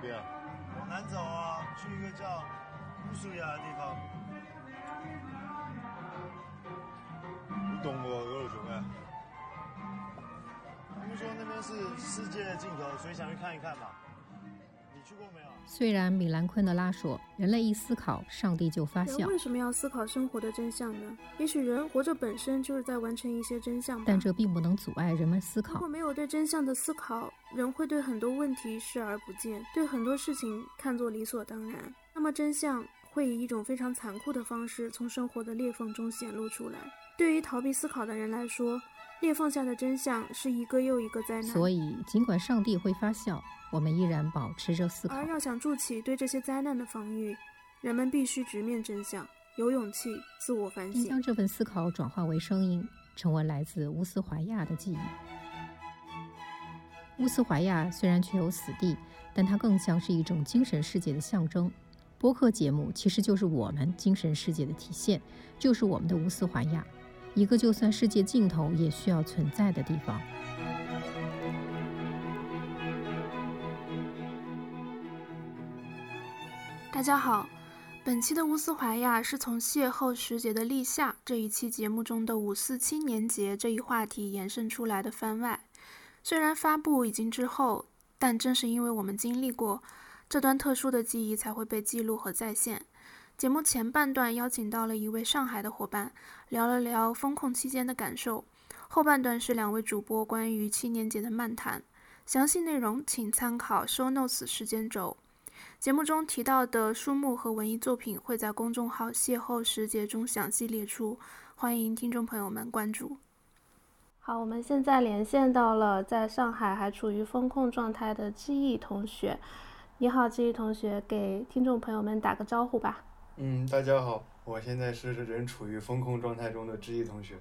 边啊？往南走啊，去一个叫乌苏亚的地方。你懂我俄罗熊哎？他们说那边是世界的尽头，所以想去看一看嘛。你去过没有？虽然米兰昆德拉说，人类一思考，上帝就发笑人，为什么要思考生活的真相呢？也许人活着本身就是在完成一些真相吧。但这并不能阻碍人们思考如果。没有对真相的思考，人会对很多问题视而不见，对很多事情看作理所当然。那么真相会以一种非常残酷的方式从生活的裂缝中显露出来。对于逃避思考的人来说，裂缝下的真相是一个又一个灾难。所以，尽管上帝会发笑，我们依然保持着思考。而要想筑起对这些灾难的防御，人们必须直面真相，有勇气自我反省。应将这份思考转化为声音，成为来自乌斯怀亚的记忆。乌斯怀亚虽然确有死地，但它更像是一种精神世界的象征。播客节目其实就是我们精神世界的体现，就是我们的乌斯怀亚，一个就算世界尽头也需要存在的地方。大家好，本期的乌斯怀亚是从邂逅时节的立夏这一期节目中的五四青年节这一话题延伸出来的番外。虽然发布已经之后，但正是因为我们经历过这段特殊的记忆，才会被记录和再现。节目前半段邀请到了一位上海的伙伴，聊了聊风控期间的感受；后半段是两位主播关于青年节的漫谈。详细内容请参考 show notes 时间轴。节目中提到的书目和文艺作品会在公众号“邂逅时节”中详细列出，欢迎听众朋友们关注。好，我们现在连线到了在上海还处于风控状态的志毅同学。你好，志毅同学，给听众朋友们打个招呼吧。嗯，大家好，我现在是仍处于风控状态中的志毅同学。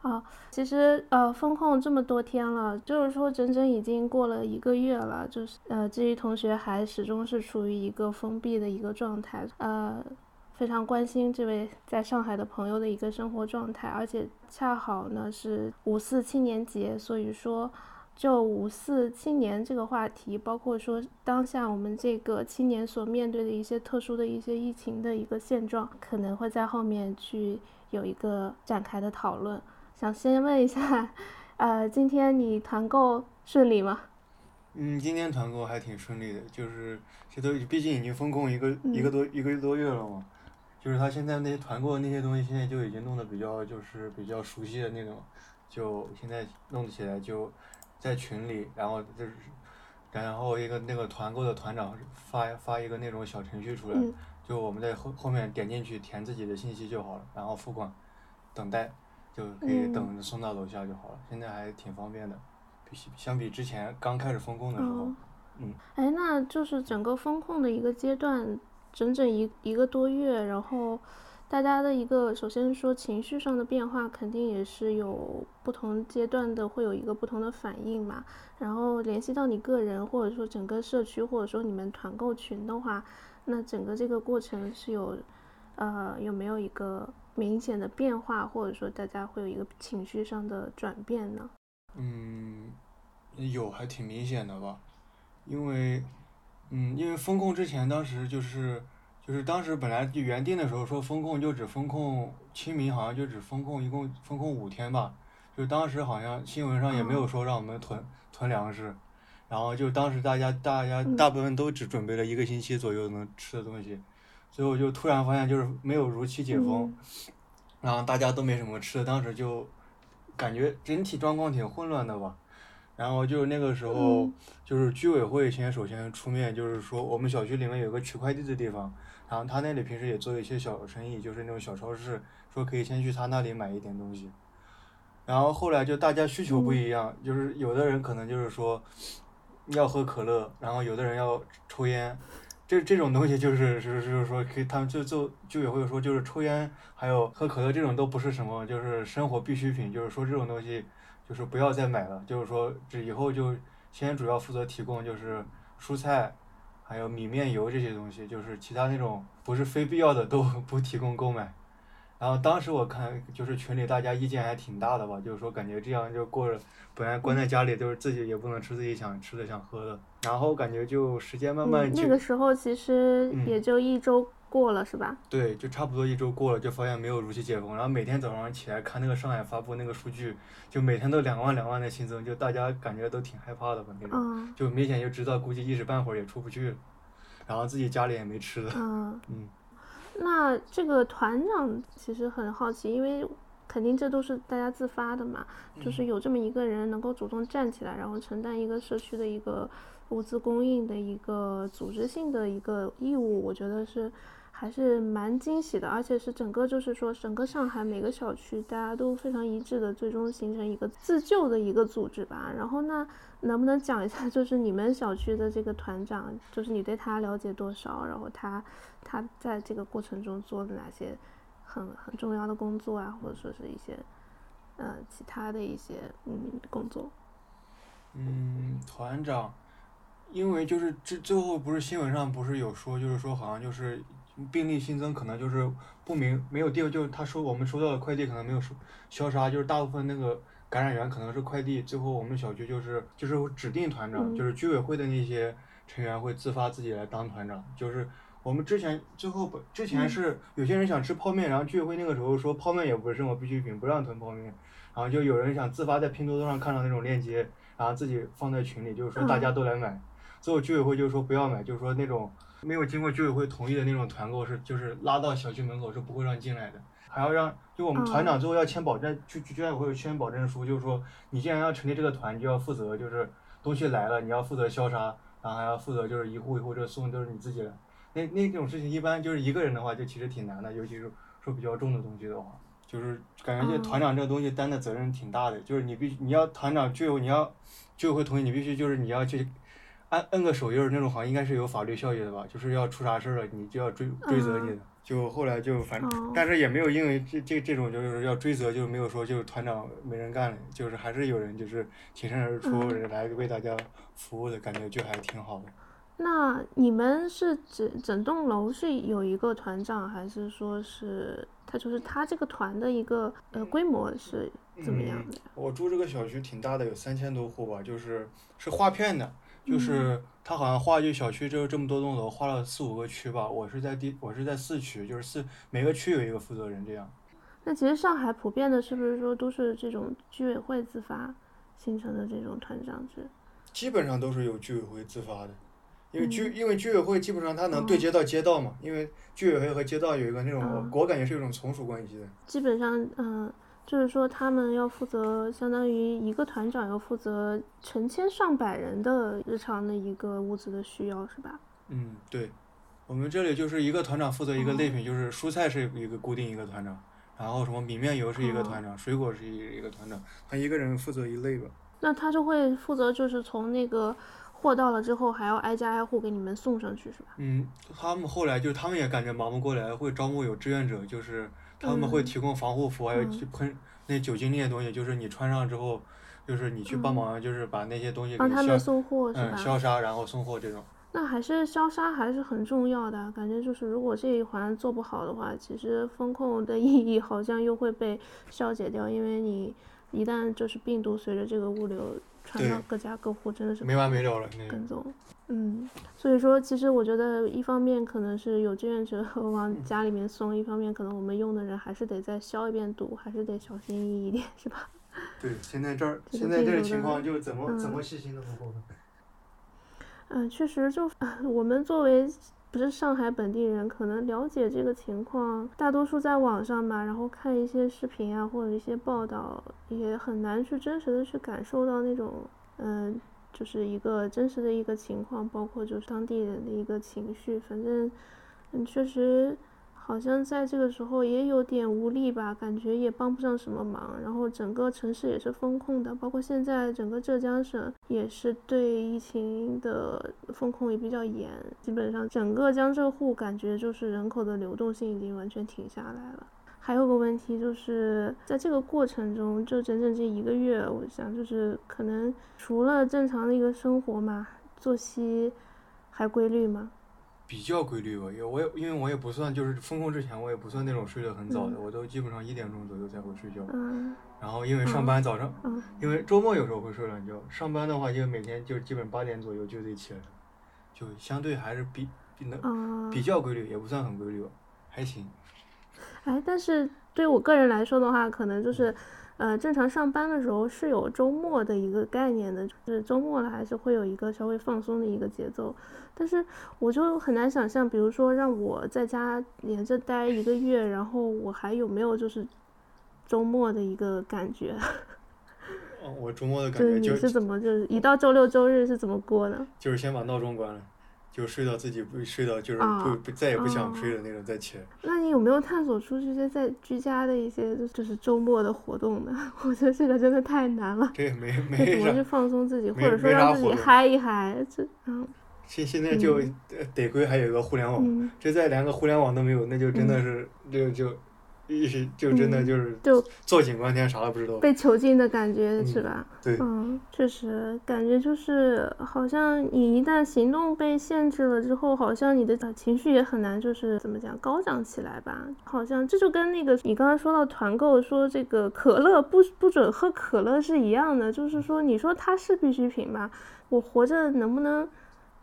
好，其实呃，风控这么多天了，就是说整整已经过了一个月了，就是呃，知毅同学还始终是处于一个封闭的一个状态，呃，非常关心这位在上海的朋友的一个生活状态，而且恰好呢是五四青年节，所以说就五四青年这个话题，包括说当下我们这个青年所面对的一些特殊的一些疫情的一个现状，可能会在后面去有一个展开的讨论。想先问一下，呃，今天你团购顺利吗？嗯，今天团购还挺顺利的，就是这都毕竟已经封控一个、一个多一个多月了嘛，就是他现在那些团购的那些东西，现在就已经弄得比较就是比较熟悉的那种，就现在弄起来就在群里，然后就是然后一个那个团购的团长发发一个那种小程序出来，嗯就我们在后后面点进去填自己的信息就好了，然后付款，等待就可以嗯等送到楼下就好了，现在还挺方便的。比相比之前刚开始风控的时候哦，嗯，哎，那就是整个风控的一个阶段，整整一一个多月，然后大家的一个首先说情绪上的变化，肯定也是有不同阶段的，会有一个不同的反应嘛。然后联系到你个人，或者说整个社区，或者说你们团购群的话，那整个这个过程是有，呃，有没有一个明显的变化，或者说大家会有一个情绪上的转变呢？嗯，有还挺明显的吧，因为，嗯，因为风控之前当时就是就是当时本来就原定的时候说风控就只风控清明好像就只风控一共风控五天吧，就当时好像新闻上也没有说让我们囤囤粮食，然后就当时大家大家大部分都只准备了一个星期左右能吃的东西，最后就突然发现就是没有如期解封，然后大家都没什么吃的，当时就感觉整体状况挺混乱的吧。然后就是那个时候，就是居委会先首先出面，就是说我们小区里面有个取快递的地方，然后他那里平时也做一些小生意，就是那种小超市，说可以先去他那里买一点东西。然后后来就大家需求不一样，就是有的人可能就是说要喝可乐，然后有的人要抽烟，这这种东西就是是就是说可以，他们就就居委会说就是抽烟还有喝可乐这种都不是什么就是生活必需品，就是说这种东西就是不要再买了，就是说这以后就先主要负责提供就是蔬菜，还有米面油这些东西，就是其他那种不是非必要的都 不提供购买。然后当时我看就是群里大家意见还挺大的吧，就是说感觉这样就过着，本来关在家里就是自己也不能吃自己想吃的想喝的，然后感觉就时间慢慢那个时候其实嗯也就一周过了，是吧？对，就差不多一周过了，就发现没有如期解封，然后每天早上起来看那个上海发布那个数据，就每天都两万两万的新增，就大家感觉都挺害怕的吧那种，嗯就明显就知道估计一时半会儿也出不去了，然后自己家里也没吃的，嗯。嗯。那这个团长其实很好奇，因为肯定这都是大家自发的嘛，就是有这么一个人能够主动站起来，然后承担一个社区的一个物资供应的一个组织性的一个义务，我觉得是还是蛮惊喜的，而且是整个就是说整个上海每个小区大家都非常一致的，最终形成一个自救的一个组织吧。然后那能不能讲一下，就是你们小区的这个团长，就是你对他了解多少？然后他他在这个过程中做了哪些很很重要的工作啊，或者说是一些呃其他的一些嗯工作？嗯，团长，因为就是这最后不是新闻上不是有说，就是说好像就是病例新增可能就是不明没有地方，就是他收我们收到的快递可能没有收消杀，就是大部分那个感染源可能是快递，最后我们小区就是就是指定团长，嗯就是居委会的那些成员会自发自己来当团长，就是。我们之前最后不之前嗯是有些人想吃泡面，然后居委会那个时候说泡面也不是生活必需品，不让囤泡面，然后就有人想自发在拼多多上看到那种链接，然后自己放在群里，就是说大家都来买。最后居委会就说不要买，就是说那种没有经过居委会同意的那种团购是就是拉到小区门口是不会让进来的，还要让就我们团长最后要签保证，居居委会签保证书，就是说你既然要成立这个团，你就要负责就是东西来了你要负责消杀，然后还要负责就是一户一户这送都是你自己来。那那种事情一般就是一个人的话就其实挺难的，尤其是说比较重的东西的话。就是感觉这团长这个东西担的责任挺大的，就是你必须你要团长居委你要居委会同意，你必须就是你要去按摁个手印儿那种，好像应该是有法律效益的吧？就是要出啥事儿了，你就要追追责你的。就后来就反正，哦但是也没有因为这这这种就是要追责，就没有说就是团长没人干了，就是还是有人就是挺身而出来为大家服务的感觉，就还挺好的。那你们是整整栋楼是有一个团长，还是说是他就是他这个团的一个呃规模是怎么样的呀？我住这个小区挺大的，有三千多户吧，就是是划片的，就是他好像划就小区就是这么多栋楼，划了四五个区吧。我是在第我是在四区，就是四每个区有一个负责人这样。那其实上海普遍的是不是说都是这种居委会自发形成的这种团长制？基本上都是由居委会自发的，因为居、嗯因为居委会基本上它能对接到街道嘛，因为居委会和街道有一个那种，嗯我感觉是一种从属关系的。基本上，嗯、就是说他们要负责，相当于一个团长要负责成千上百人的日常的一个物资的需要，是吧？嗯，对，我们这里就是一个团长负责一个类品，就是蔬菜是一个固定一个团长，然后什么米面油是一个团长，水果是一一个团长，他一个人负责一类吧。那他就会负责，就是从那个货到了之后，还要挨家挨户给你们送上去，是吧？嗯，他们后来就是他们也感觉忙不过来，会招募有志愿者，就是他们会嗯提供防护服，还有嗯去喷那酒精那些东西，就是你穿上之后，就是你去帮忙，就是把那些东西给消帮他们送货，是嗯吧？消杀，然后送货这种。那还是消杀还是很重要的，感觉就是如果这一环做不好的话，其实风控的意义好像又会被消解掉，因为你一旦就是病毒随着这个物流传到各家各户，真的是没完没了了那个跟。踪。嗯，所以说其实我觉得一方面可能是有志愿者 往嗯家里面送，一方面可能我们用的人还是得再消一遍毒，还是得小心翼翼一点，是吧？对，现在这儿这个现在这个情况就怎么、怎嗯么细心都不够的。嗯，确实就，我们作为不是上海本地人，可能了解这个情况，大多数在网上嘛，然后看一些视频啊，或者一些报道，也很难去真实的去感受到那种，嗯、就是一个真实的一个情况，包括就是当地人的一个情绪，反正，嗯，确实。好像在这个时候也有点无力吧，感觉也帮不上什么忙。然后整个城市也是封控的，包括现在整个浙江省也是对疫情的风控也比较严，基本上整个江浙沪感觉就是人口的流动性已经完全停下来了。还有个问题就是在这个过程中，就整整这一个月，我想就是可能除了正常的一个生活嘛，作息还规律吗？比较规律吧，因为我也因为我也不算就是封控之前我也不算那种睡得很早的，嗯我都基本上一点钟左右才会睡觉。嗯然后因为上班早上，嗯因为周末有时候会睡懒觉，上班的话就每天就基本八点左右就得起来，就相对还是比比能啊。比较规律，也不算很规律吧，还行。哎，但是对我个人来说的话，可能就是，呃，正常上班的时候是有周末的一个概念的，就是周末了还是会有一个稍微放松的一个节奏。但是我就很难想象，比如说让我在家连着待一个月，然后我还有没有就是周末的一个感觉？哦，我周末的感就是觉就是你怎么就是一到周六周日是怎么过的？就是先把闹钟关了，就睡到自己不睡到就是啊不不再也不想哦睡的那种再起来。那你有没有探索出这些在居家的一些就就是周末的活动呢？我觉得这个真的太难了。这也没没啥，怎么去放松自己，或者说让自己嗨一嗨，这嗯现现在就得亏还有个互联网，嗯，这再连个互联网都没有，那就真的嗯是就就一 是就真的嗯就是就坐井观天，啥都不知道。被囚禁的感觉是嗯吧？对，嗯，确实，感觉就是好像你一旦行动被限制了之后，好像你的呃情绪也很难就是怎么讲高涨起来吧？好像这就跟那个你刚刚说到团购说这个可乐不不准喝可乐是一样的，就是说你说它是必需品吧，我活着能不能？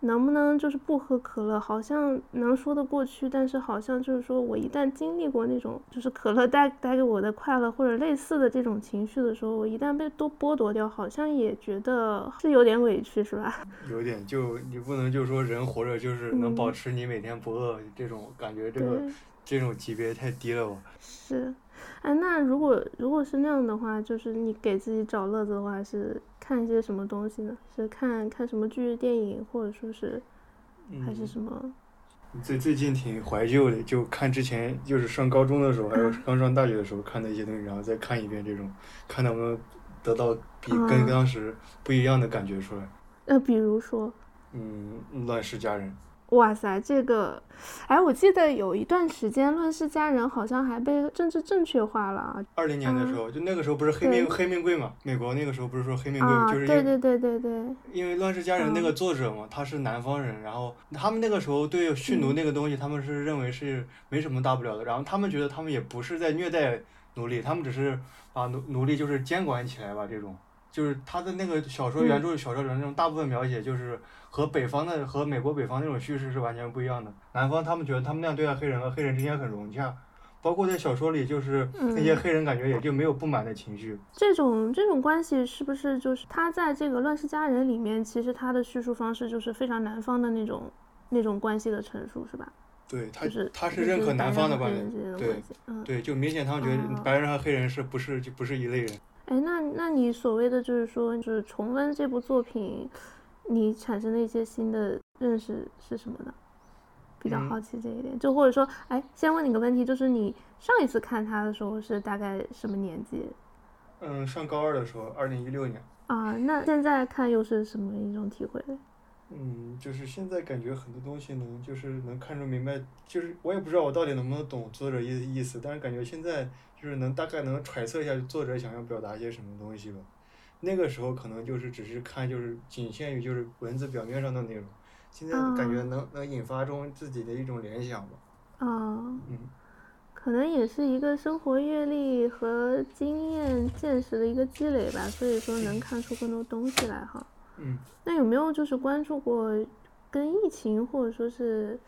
能不能就是不喝可乐，好像能说得过去，但是好像就是说我一旦经历过那种就是可乐带带给我的快乐或者类似的这种情绪的时候，我一旦被都剥夺掉，好像也觉得是有点委屈，是吧？有点就你不能就说人活着就是能保嗯持你每天不饿这种感觉，这个，这种级别太低了吧？是。哎，那如果如果是那样的话，就是你给自己找乐子的话，是看一些什么东西呢？是看看什么剧、电影，或者说是还是嗯，什么？最最近挺怀旧的，就看之前就是上高中的时候，还有嗯 刚上大学的时候看的一些东西，然后再看一遍这种，看能不能得到比啊跟当时不一样的感觉出来。呃，比如说，嗯，乱世佳人。哇塞，这个，哎，我记得有一段时间《乱世佳人》好像还被政治正确化了啊二零年的时候，就那个时候不是黑命黑命贵嘛？美国那个时候不是说黑命贵，啊！就是对对对对对，因为《乱世佳人》那嗯个作者嘛，他是南方人，然后他们那个时候对蓄奴嗯那个东西，他们是认为是没什么大不了的，然后他们觉得他们也不是在虐待奴隶，他们只是把奴奴隶就是监管起来吧，这种就是他的那个小说原著小说中大部分描写就是和北方的和美国北方那种叙事是完全不一样的，南方他们觉得他们那样对待黑人和黑人之间很融洽。包括在小说里，就是那些嗯黑人感觉也就没有不满的情绪，这种这种关系是不是就是他在这个《乱世佳人》里面，其实他的叙述方式就是非常南方的那种那种关系的陈述，是吧？对他就是他是认可南方的关系，嗯。对，就明显他们觉得哦白人和黑人是不是就不是一类人。哎，那那你所谓的就是说，就是重温这部作品，你产生的一些新的认识是什么呢？比较嗯好奇这一点，就或者说，哎，先问你个问题，就是你上一次看他的时候是大概什么年纪嗯，上高二的时候，二零一六年，啊？那现在看又是什么一种体会？嗯，就是现在感觉很多东西能就是能看出明白，就是我也不知道我到底能不能懂作者意意思，但是感觉现在就是能大概能揣测一下作者想要表达些什么东西吧。那个时候可能就是只是看就是仅限于就是文字表面上的内容，现在感觉啊能能引发中自己的一种联想吧。啊，嗯，可能也是一个生活阅历和经验见识的一个积累吧，所以说能看出更多东西来哈。嗯，那有没有就是关注过跟疫情或者说是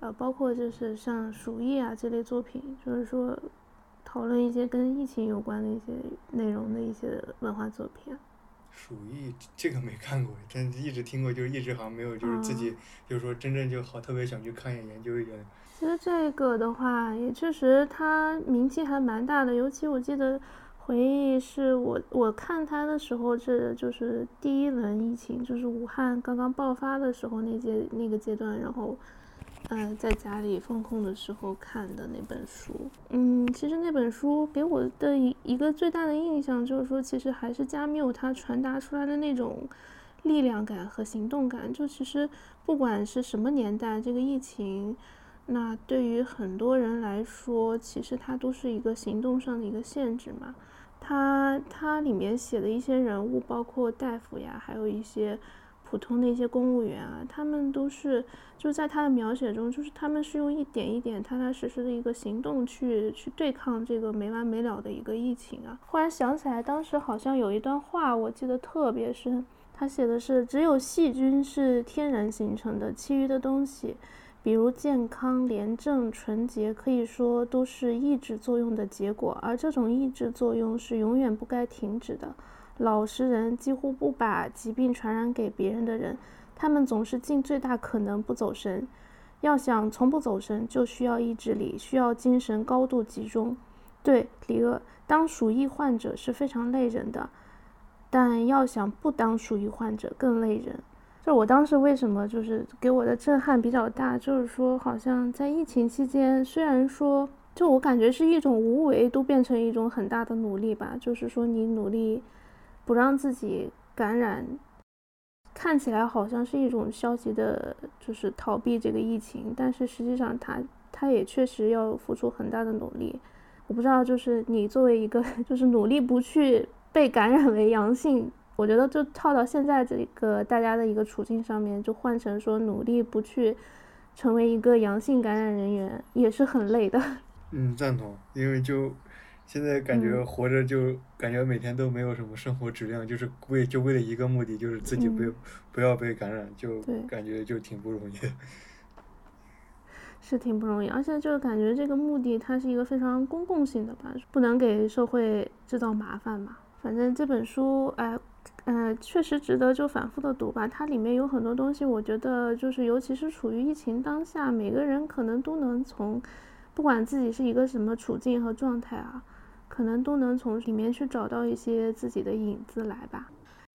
呃，包括就是像《鼠疫》啊这类作品，就是说讨论一些跟疫情有关的一些内容的一些文化作品啊？鼠疫这个没看过，但一直听过，就是一直好像没有就是自己就是说真正就好特别想去看一眼研究一下。其实这个的话，也确实它名气还蛮大的，尤其我记得回忆是我我看它的时候，这就是第一轮疫情，就是武汉刚刚爆发的时候那阶那个阶段，然后呃在家里放空的时候看的那本书。嗯，其实那本书给我的一一个最大的印象就是说，其实还是加缪他传达出来的那种力量感和行动感。就其实不管是什么年代，这个疫情。那对于很多人来说，其实它都是一个行动上的一个限制嘛。他他里面写的一些人物，包括大夫呀，还有一些普通的一些公务员啊，他们都是就在他的描写中，就是他们是用一点一点踏踏实实的一个行动去去对抗这个没完没了的一个疫情啊。忽然想起来，当时好像有一段话，我记得特别深，他写的是：只有细菌是天然形成的，其余的东西。比如健康、廉政、纯洁，可以说都是抑制作用的结果，而这种抑制作用是永远不该停止的。老实人，几乎不把疾病传染给别人的人，他们总是尽最大可能不走神。要想从不走神，就需要意志力，需要精神高度集中。对，李鄂，当鼠疫患者是非常累人的，但要想不当鼠疫患者更累人。就我当时为什么就是给我的震撼比较大，就是说好像在疫情期间，虽然说就我感觉是一种无为都变成一种很大的努力吧，就是说你努力不让自己感染，看起来好像是一种消极的，就是逃避这个疫情，但是实际上他他也确实要付出很大的努力。我不知道，就是你作为一个 就是努力不去被感染为阳性。我觉得就套到现在这个大家的一个处境上面，就换成说努力不去成为一个阳性感染人员，也是很累的。嗯，赞同。因为就现在感觉活着就感觉每天都没有什么生活质量，就是为就为了一个目的，就是自己不不要被感染，就感觉就挺不容易。是挺不容易，而且就是感觉这个目的它是一个非常公共性的吧，不能给社会制造麻烦嘛。反正这本书，哎。嗯，确实值得就反复的读吧。它里面有很多东西，我觉得就是，尤其是处于疫情当下，每个人可能都能从，不管自己是一个什么处境和状态啊，可能都能从里面去找到一些自己的影子来吧。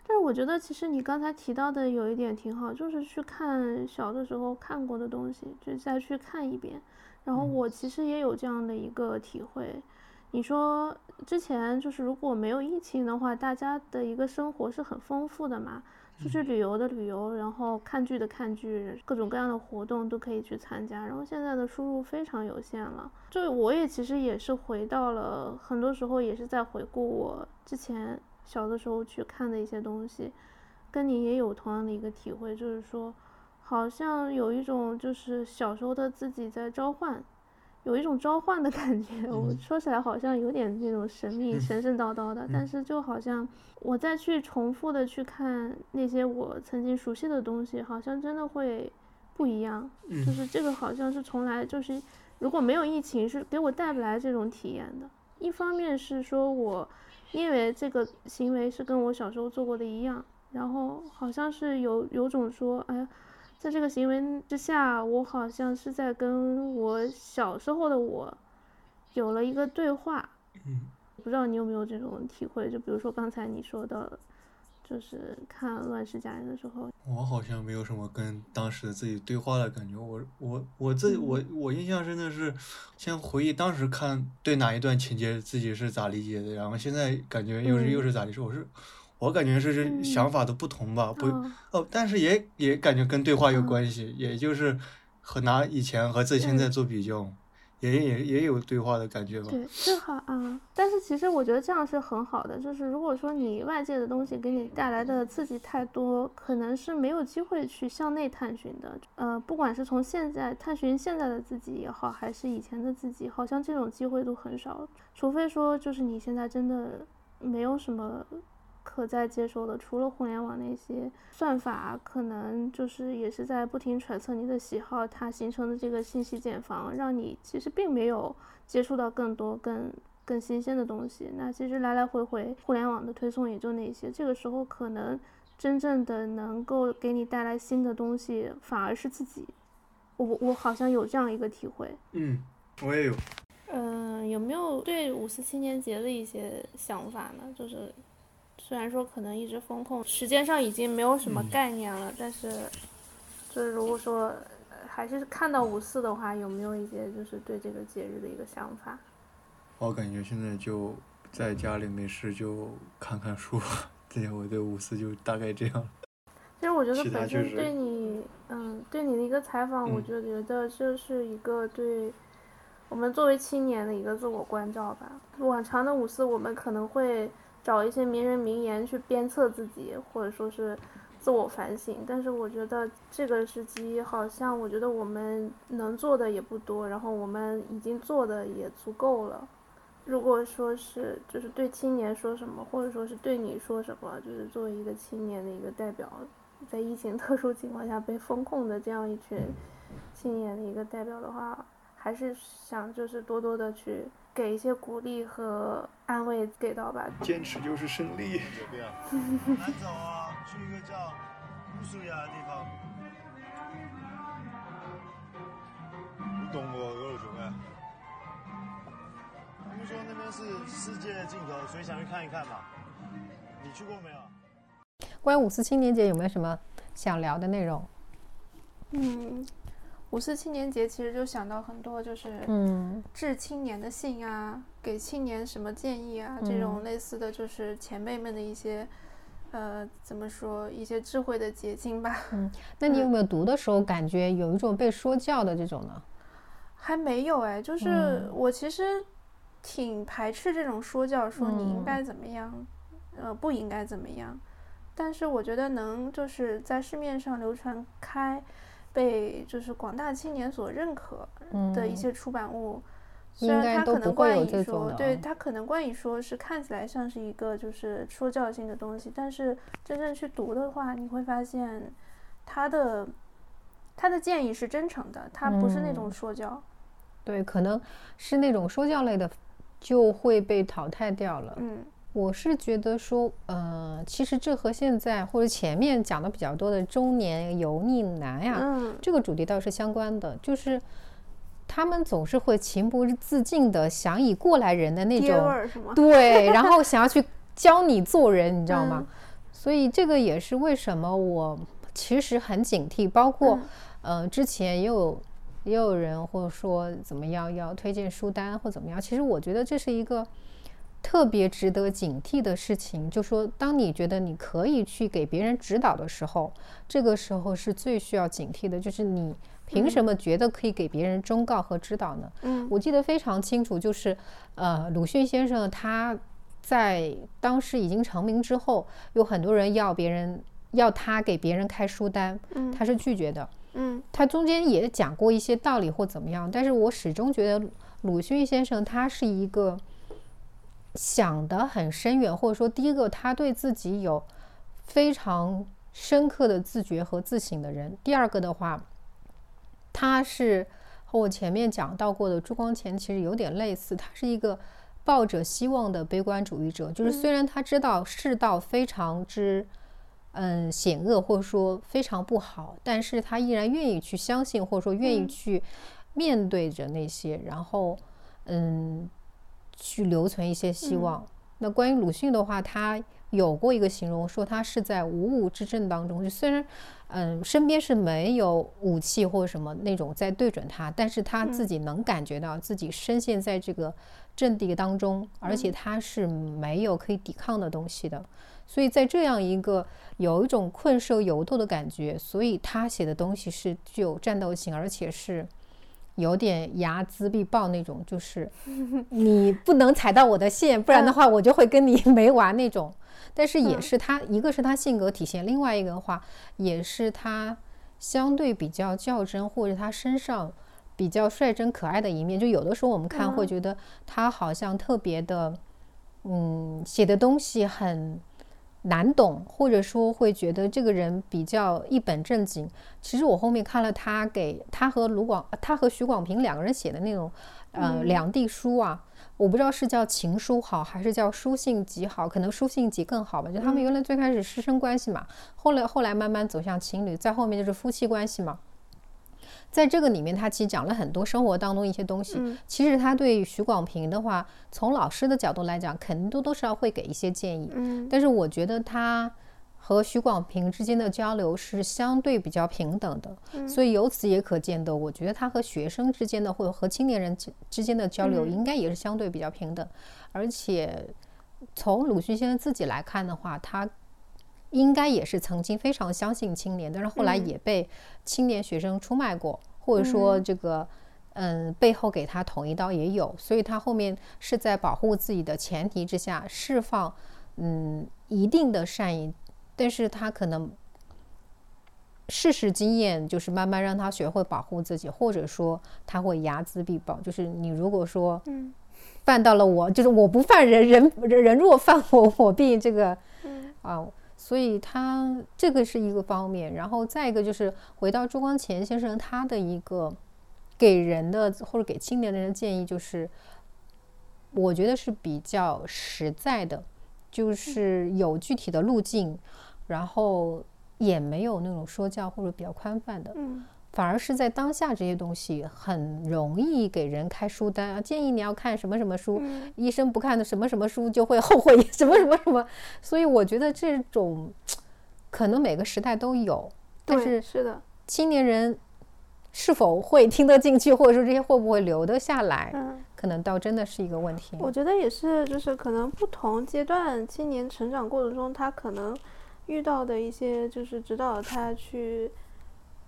但是我觉得，其实你刚才提到的有一点挺好，就是去看小的时候看过的东西，就再去看一遍。然后我其实也有这样的一个体会。你说之前就是如果没有疫情的话，大家的一个生活是很丰富的嘛，出去旅游的旅游，然后看剧的看剧，各种各样的活动都可以去参加。然后现在的输入非常有限了，就我也其实也是回到了，很多时候也是在回顾我之前小的时候去看的一些东西，跟你也有同样的一个体会，就是说，好像有一种就是小时候的自己在召唤。有一种召唤的感觉，我说起来好像有点那种神秘、神神叨叨的，但是就好像我再去重复的去看那些我曾经熟悉的东西，好像真的会不一样。就是这个好像是从来就是如果没有疫情，是给我带不来这种体验的。一方面是说我因为这个行为是跟我小时候做过的一样，然后好像是有有种说，哎。在这个行为之下，我好像是在跟我小时候的我有了一个对话。嗯，不知道你有没有这种体会？就比如说刚才你说的，就是看《乱世佳人》的时候，我好像没有什么跟当时的自己对话的感觉。我我我自己我我印象深的是，先回忆当时看对哪一段情节自己是咋理解的，然后现在感觉又是又是咋理解？我是。我感觉是是想法的不同吧，不哦，但是也也感觉跟对话有关系，也就是和拿以前和自己现在做比较，也也也有对话的感觉吧。对，正好啊。但是其实我觉得这样是很好的，就是如果说你外界的东西给你带来的刺激太多，可能是没有机会去向内探寻的。呃，不管是从现在探寻现在的自己也好，还是以前的自己，好像这种机会都很少，除非说就是你现在真的没有什么。可再接受的，除了互联网那些算法，可能就是也是在不停揣测你的喜好，它形成的这个信息茧房，让你其实并没有接触到更多更更新鲜的东西。那其实来来回回，互联网的推送也就那些。这个时候，可能真正的能够给你带来新的东西，反而是自己。我我好像有这样一个体会。嗯，我也有。嗯，有没有对五四青年节的一些想法呢？就是。虽然说可能一直风控，时间上已经没有什么概念了，但是，就是如果说还是看到五四的话，有没有一些就是对这个节日的一个想法？我感觉现在就在家里没事就看看书，对，我对五四就大概这样。其实我觉得本身对你，嗯，对你的一个采访，我就觉得这是一个对我们作为青年的一个自我关照吧。往常的五四，我们可能会。找一些名人名言去鞭策自己，或者说是自我反省。但是我觉得这个时机好像，我觉得我们能做的也不多，然后我们已经做的也足够了。如果说是就是对青年说什么，或者说是对你说什么，就是作为一个青年的一个代表，在疫情 特殊情况下被封控的这样一群青年的一个代表的话，还是想就是多多的去。给一些鼓励和安慰给到吧。坚持就是胜利。这边，南走啊，去一个叫乌苏亚的地方。你懂我俄罗熊哎？听说那边是世界的尽头，所以想去看一看嘛。你去过没有？关于五四青年节有没有什么想聊的内容？嗯。五四青年节其实就想到很多，就是嗯，致青年的信啊，给青年什么建议啊，这种类似的就是前辈们的一些，呃，怎么说一些智慧的结晶吧。嗯，那你有没有读的时候感觉有一种被说教的这种呢？还没有哎，就是我其实挺排斥这种说教，说你应该怎么样，呃，不应该怎么样。但是我觉得能就是在市面上流传开。被就是广大青年所认可的一些出版物，虽然它可能冠以说，对它可能冠以说是看起来像是一个就是说教性的东西，但是真正去读的话，你会发现他的他的建议是真诚的，他不是那种说教。对，可能是那种说教类的就会被淘汰掉了。嗯。我是觉得说，呃，其实这和现在或者前面讲的比较多的中年油腻男呀，这个主题倒是相关的，就是他们总是会情不自禁的想以过来人的那种，对，然后想要去教你做人，你知道吗？所以这个也是为什么我其实很警惕，包括呃之前也有也有人或者说怎么样要推荐书单或怎么样，其实我觉得这是一个。特别值得警惕的事情，就说当你觉得你可以去给别人指导的时候，这个时候是最需要警惕的。就是你凭什么觉得可以给别人忠告和指导呢？嗯，我记得非常清楚，就是呃，鲁迅先生他在当时已经成名之后，有很多人要别人要他给别人开书单，他是拒绝的。嗯，他中间也讲过一些道理或怎么样，但是我始终觉得鲁迅先生他是一个。想得很深远，或者说，第一个，他对自己有非常深刻的自觉和自省的人；第二个的话，他是和我前面讲到过的朱光潜其实有点类似，他是一个抱着希望的悲观主义者。就是虽然他知道世道非常之嗯险恶，或者说非常不好，但是他依然愿意去相信，或者说愿意去面对着那些，然后嗯。去留存一些希望。那关于鲁迅的话，他有过一个形容，说他是在无物之阵当中，就虽然，嗯，身边是没有武器或者什么那种在对准他，但是他自己能感觉到自己深陷在这个阵地当中，而且他是没有可以抵抗的东西的。所以在这样一个有一种困兽犹斗的感觉，所以他写的东西是具有战斗性，而且是。有点睚眦必报那种，就是你不能踩到我的线，不然的话我就会跟你 没完那种。但是也是他，一个是他性格体现，另外一个的话也是他相对比较较真，或者他身上比较率真可爱的一面。就有的时候我们看会觉得他好像特别的，嗯，写的东西很。难懂，或者说会觉得这个人比较一本正经。其实我后面看了他给他和卢广，他和徐广平两个人写的那种，呃，两地书啊，我不知道是叫情书好，还是叫书信集好，可能书信集更好吧。就他们原来最开始师生关系嘛，后来后来慢慢走向情侣，再后面就是夫妻关系嘛。在这个里面，他其实讲了很多生活当中一些东西。其实他对徐广平的话，从老师的角度来讲，肯定多多少少会给一些建议。嗯，但是我觉得他和徐广平之间的交流是相对比较平等的。所以由此也可见得，我觉得他和学生之间的或者和青年人之间的交流，应该也是相对比较平等。而且从鲁迅先生自己来看的话，他。应该也是曾经非常相信青年，但是后来也被青年学生出卖过，或者说这个，嗯，背后给他捅一刀也有，所以他后面是在保护自己的前提之下释放，嗯，一定的善意，但是他可能事实经验，就是慢慢让他学会保护自己，或者说他会睚眦必报。就是你如果说嗯。犯到了我，就是我不犯人，人人人若犯我，我必这个嗯。啊，所以他这个是一个方面。然后再一个就是回到朱光潜先生他的一个给人的或者给青年人的建议，就是我觉得是比较实在的，就是有具体的路径，然后也没有那种说教或者比较宽泛的。嗯反而是在当下这些东西很容易给人开书单啊，建议你要看什么什么书，嗯医生不看的什么什么书就会后悔 什么什么什么，所以我觉得这种可能每个时代都有，但是是的，青年人是否会听得进去，或者说这些会不会留得下来，嗯。可能倒真的是一个问题。我觉得也是，就是可能不同阶段青年成长过程中，他可能遇到的一些就是指导他去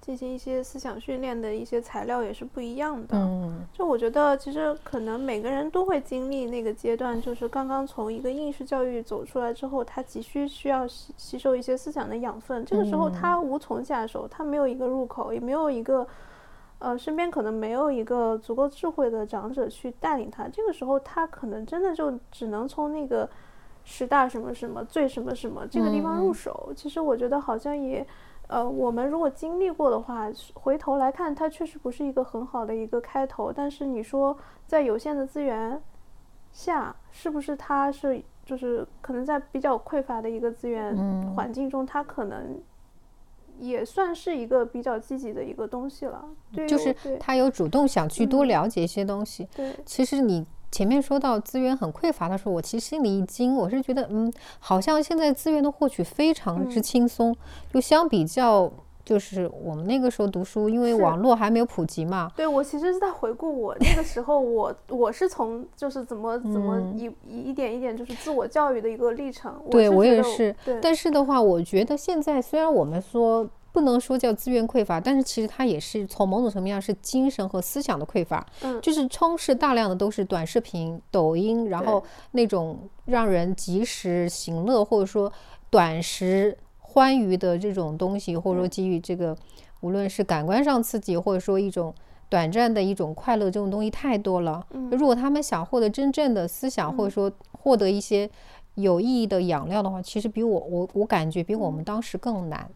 进行一些思想训练的一些材料也是不一样的。嗯就我觉得，其实可能每个人都会经历那个阶段，就是刚刚从一个应试教育走出来之后，他急需需要吸吸收一些思想的养分。这个时候他无从下手，他没有一个入口，也没有一个，呃，身边可能没有一个足够智慧的长者去带领他。这个时候他可能真的就只能从那个十大什么什么最什么什么这个地方入手。其实我觉得好像也。呃，我们如果经历过的话，回头来看，它确实不是一个很好的一个开头。但是你说，在有限的资源下，是不是它是就是可能在比较匮乏的一个资源嗯环境中，它可能也算是一个比较积极的一个东西了。对，就是对他有主动想去多嗯了解一些东西。对，其实你前面说到资源很匮乏的时候，我其实心里一惊，我是觉得，嗯，好像现在资源的获取非常之嗯轻松，就相比较，就是我们那个时候读书，因为网络还没有普及嘛，对我其实是在回顾我那个时候我，我是从就是怎么 怎么嗯。一一一点一点就是自我教育的一个历程。对我也是，但是的话，我觉得现在虽然我们说不能说叫资源匮乏，但是其实它也是从某种层面上是精神和思想的匮乏，嗯就是充斥大量的都是短视频、抖音，然后那种让人及时行乐或者说短时欢愉的这种东西，或者说给予这个无论是感官上刺激，或者说一种。短暂的一种快乐，这种东西太多了。嗯如果他们想获得真正的思想，或者说获得一些有意义的养料的话，其实比我我我感觉比我们当时更难。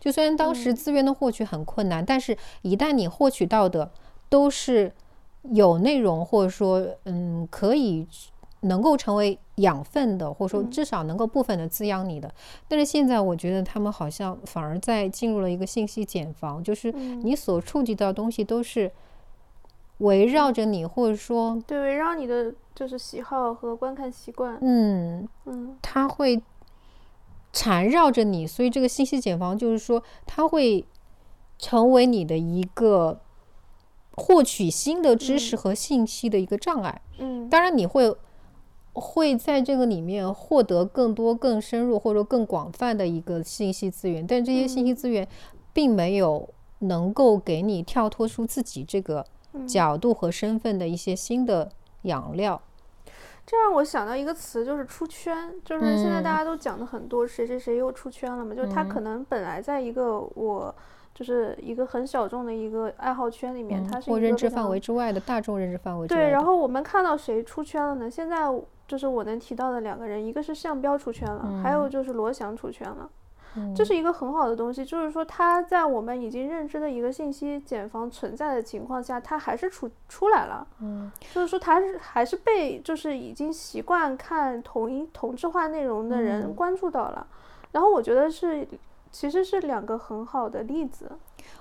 就虽然当时嗯资源的获取很困难，但是一旦你获取到的都是有内容，或者说嗯可以能够成为养分的，或者说嗯至少能够部分的滋养你的。但是现在我觉得他们好像反而在进入了一个信息茧房，就是嗯你所触及到的东西都是围绕着你，或者说对，围绕你的就是喜好和观看习惯。嗯嗯他会缠绕着你，所以这个信息茧房就是说，它会成为你的一个获取新的知识和信息的一个障碍。嗯，当然，你会会在这个里面获得更多、更深入或者更广泛的一个信息资源，但这些信息资源并没有能够给你跳脱出自己这个嗯角度和身份的一些新的养料。这让我想到一个词，就是出圈。就是现在大嗯家都讲的很多，谁谁谁又出圈了嘛？就是他可能本来在一个我就是一个很小众的一个爱好圈里面，嗯他是或一个非常认知范围之外的大众认知范围之外对，然后我们看到谁出圈了呢？现在就是我能提到的两个人，一个是项彪出圈了，还有就是罗翔出圈了。嗯这是一个很好的东西，就是说它在我们已经认知的一个信息茧房存在的情况下，它还是出出来了。嗯，就是说它是还是被就是已经习惯看同一同质化内容的人嗯关注到了。然后我觉得是其实是两个很好的例子。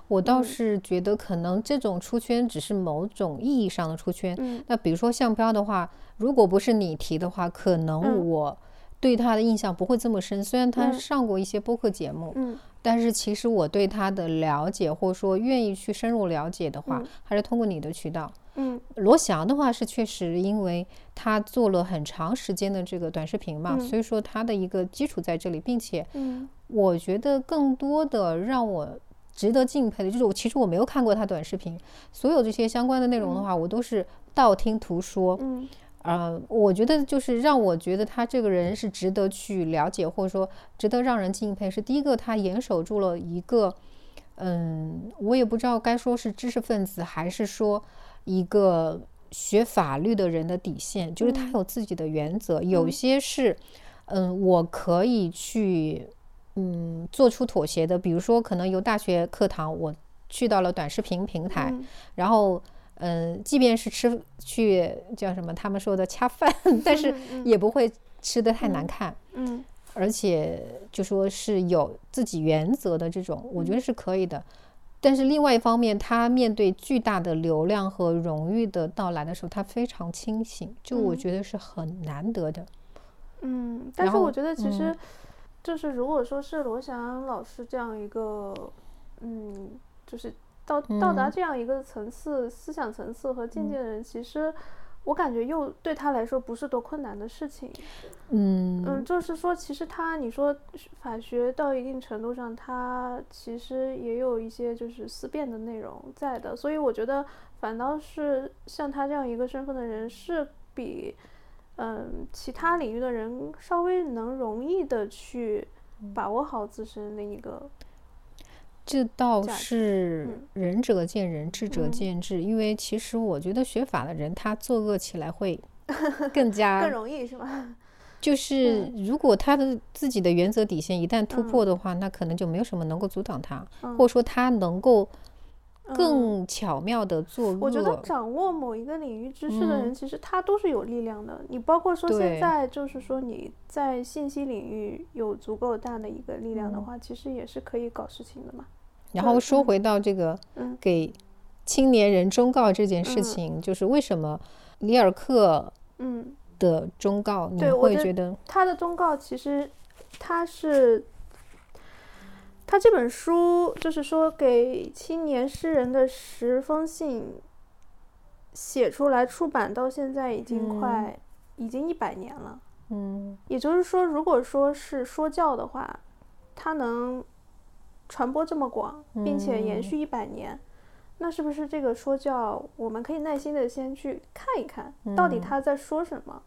我倒嗯是觉得可能这种出圈只是某种意义上的出圈。嗯那比如说项标的话，如果不是你提的话，可能嗯我对他的印象不会这么深。虽然他嗯上过一些播客节目，嗯但是其实我对他的了解，或者说愿意去深入了解的话，嗯还是通过你的渠道。嗯罗翔的话是确实，因为他做了很长时间的这个短视频嘛，嗯所以说他的一个基础在这里，并且嗯我觉得更多的让我值得敬佩的就是我其实我没有看过他短视频，所有这些相关的内容的话，我都是道听途说。嗯呃，我觉得就是让我觉得他这个人是值得去了解，或者说值得让人敬佩。是第一个，他严守住了一个嗯，我也不知道该说是知识分子，还是说一个学法律的人的底线，就是他有自己的原则，有些是，嗯，我可以去，嗯，做出妥协的。比如说，可能由大学课堂我去到了短视频平台，然后，嗯，即便是吃去叫什么他们说的恰饭，但是也不会吃的太难看。嗯。而且就说是有自己原则的这种，我觉得是可以的。但是另外一方面，他面对巨大的流量和荣誉的到来的时候，他非常清醒，就我觉得是很难得的。嗯，但是我觉得其实就是如果说是罗翔老师这样一个，嗯，就是到到达这样一个层次、思想层次和境界的人，其实。我感觉又对他来说不是多困难的事情，嗯嗯，就是说，其实他你说法学到一定程度上，他其实也有一些就是思辨的内容在的，所以我觉得反倒是像他这样一个身份的人，是比嗯其他领域的人稍微能容易的去把握好自身的一个。这倒是仁者见仁，智者见智。因为其实我觉得学法的人，他作恶起来会 更加更容易，是吗？就是如果他的自己的原则底线一旦突破的话，那可能就没有什么能够阻挡他，或者说他能够更巧妙的作恶。我觉得掌握某一个领域知识的人，其实他都是有力量的。你包括说现在，就是说你在信息领域有足够大的一个力量的话，其实也是可以搞事情的嘛。然后说回到这个给青年人忠告这件事情，就是为什么里尔克嗯。的忠告你会觉得他的忠告其实他是他这本书就是说给青年诗人的十封信写出来出版到现在已经快已经一百年了，嗯，也就是说如果说是说教的话，他能。传播这么广，并且延续一百年，那是不是这个说教，我们可以耐心的先去看一看到底他在说什么，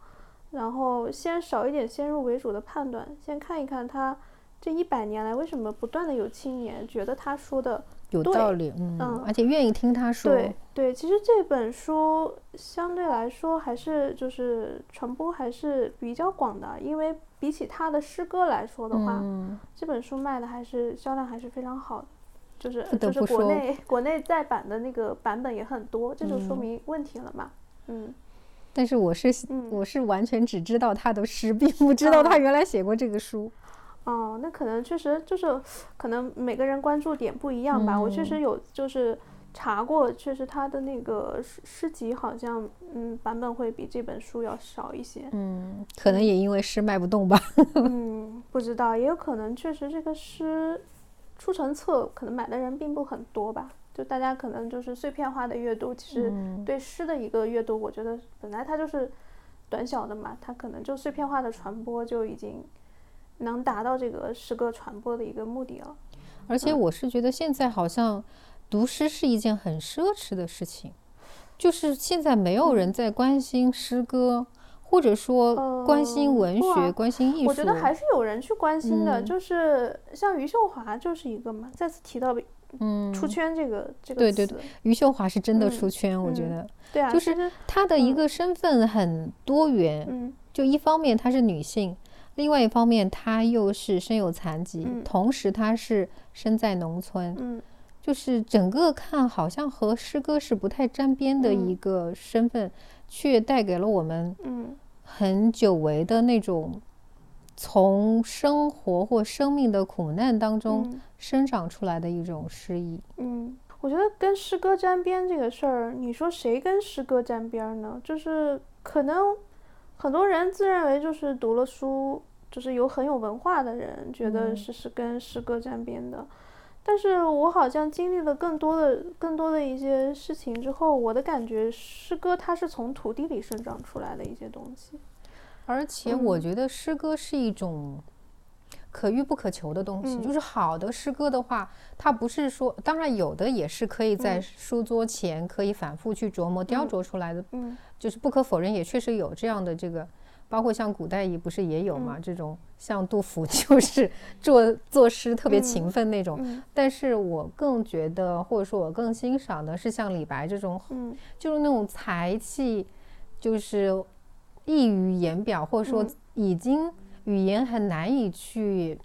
然后先少一点先入为主的判断，先看一看他这一百年来为什么不断的有青年觉得他说的有道理，嗯，而且愿意听他说。对对，其实这本书相对来说还是就是传播还是比较广的，因为。比起他的诗歌来说的话，这本书卖的还是销量还是非常好的，就是就是国内国内再版的那个版本也很多，这就说明问题了嘛。嗯，但是我是我是完全只知道他的诗，并不知道他原来写过这个书。哦，那可能确实就是可能每个人关注点不一样吧。我确实有就是。查过，确实他的那个诗诗集好像，嗯，版本会比这本书要少一些。嗯，可能也因为诗卖不动吧。嗯，不知道，也有可能确实这个诗出成册，可能买的人并不很多吧。就大家可能就是碎片化的阅读，其实对诗的一个阅读，我觉得本来它就是短小的嘛，它可能就碎片化的传播就已经能达到这个诗歌传播的一个目的了。而且我是觉得现在好像。读诗是一件很奢侈的事情，就是现在没有人在关心诗歌，或者说关心文学、关心艺术。我觉得还是有人去关心的，就是像余秀华就是一个嘛。再次提到，嗯，出圈这个这个对对对，余秀华是真的出圈，我觉得。对啊，就是她的一个身份很多元。嗯，就一方面她是女性，另外一方面他又是身有残疾，同时他是身在农村。嗯。就是整个看好像和诗歌是不太沾边的一个身份，却带给了我们很久违的那种从生活或生命的苦难当中生长出来的一种诗意。嗯，我觉得跟诗歌沾边这个事儿，你说谁跟诗歌沾边呢？就是可能很多人自认为就是读了书，就是有很有文化的人，觉得是是跟诗歌沾边的。但是我好像经历了更多的、更多的一些事情之后，我的感觉，诗歌它是从土地里生长出来的一些东西，而且我觉得诗歌是一种可遇不可求的东西。就是好的诗歌的话，它不是说，当然有的也是可以在书桌前可以反复去琢磨、雕琢出来的。嗯，就是不可否认，也确实有这样的这个包括像古代也不是也有嘛，这种像杜甫 就是作作诗特别勤奋那种。嗯但是我更觉得，或者说我更欣赏的是像李白这种，嗯就是那种才气，就是溢于言表，或者说嗯已经语言很难以去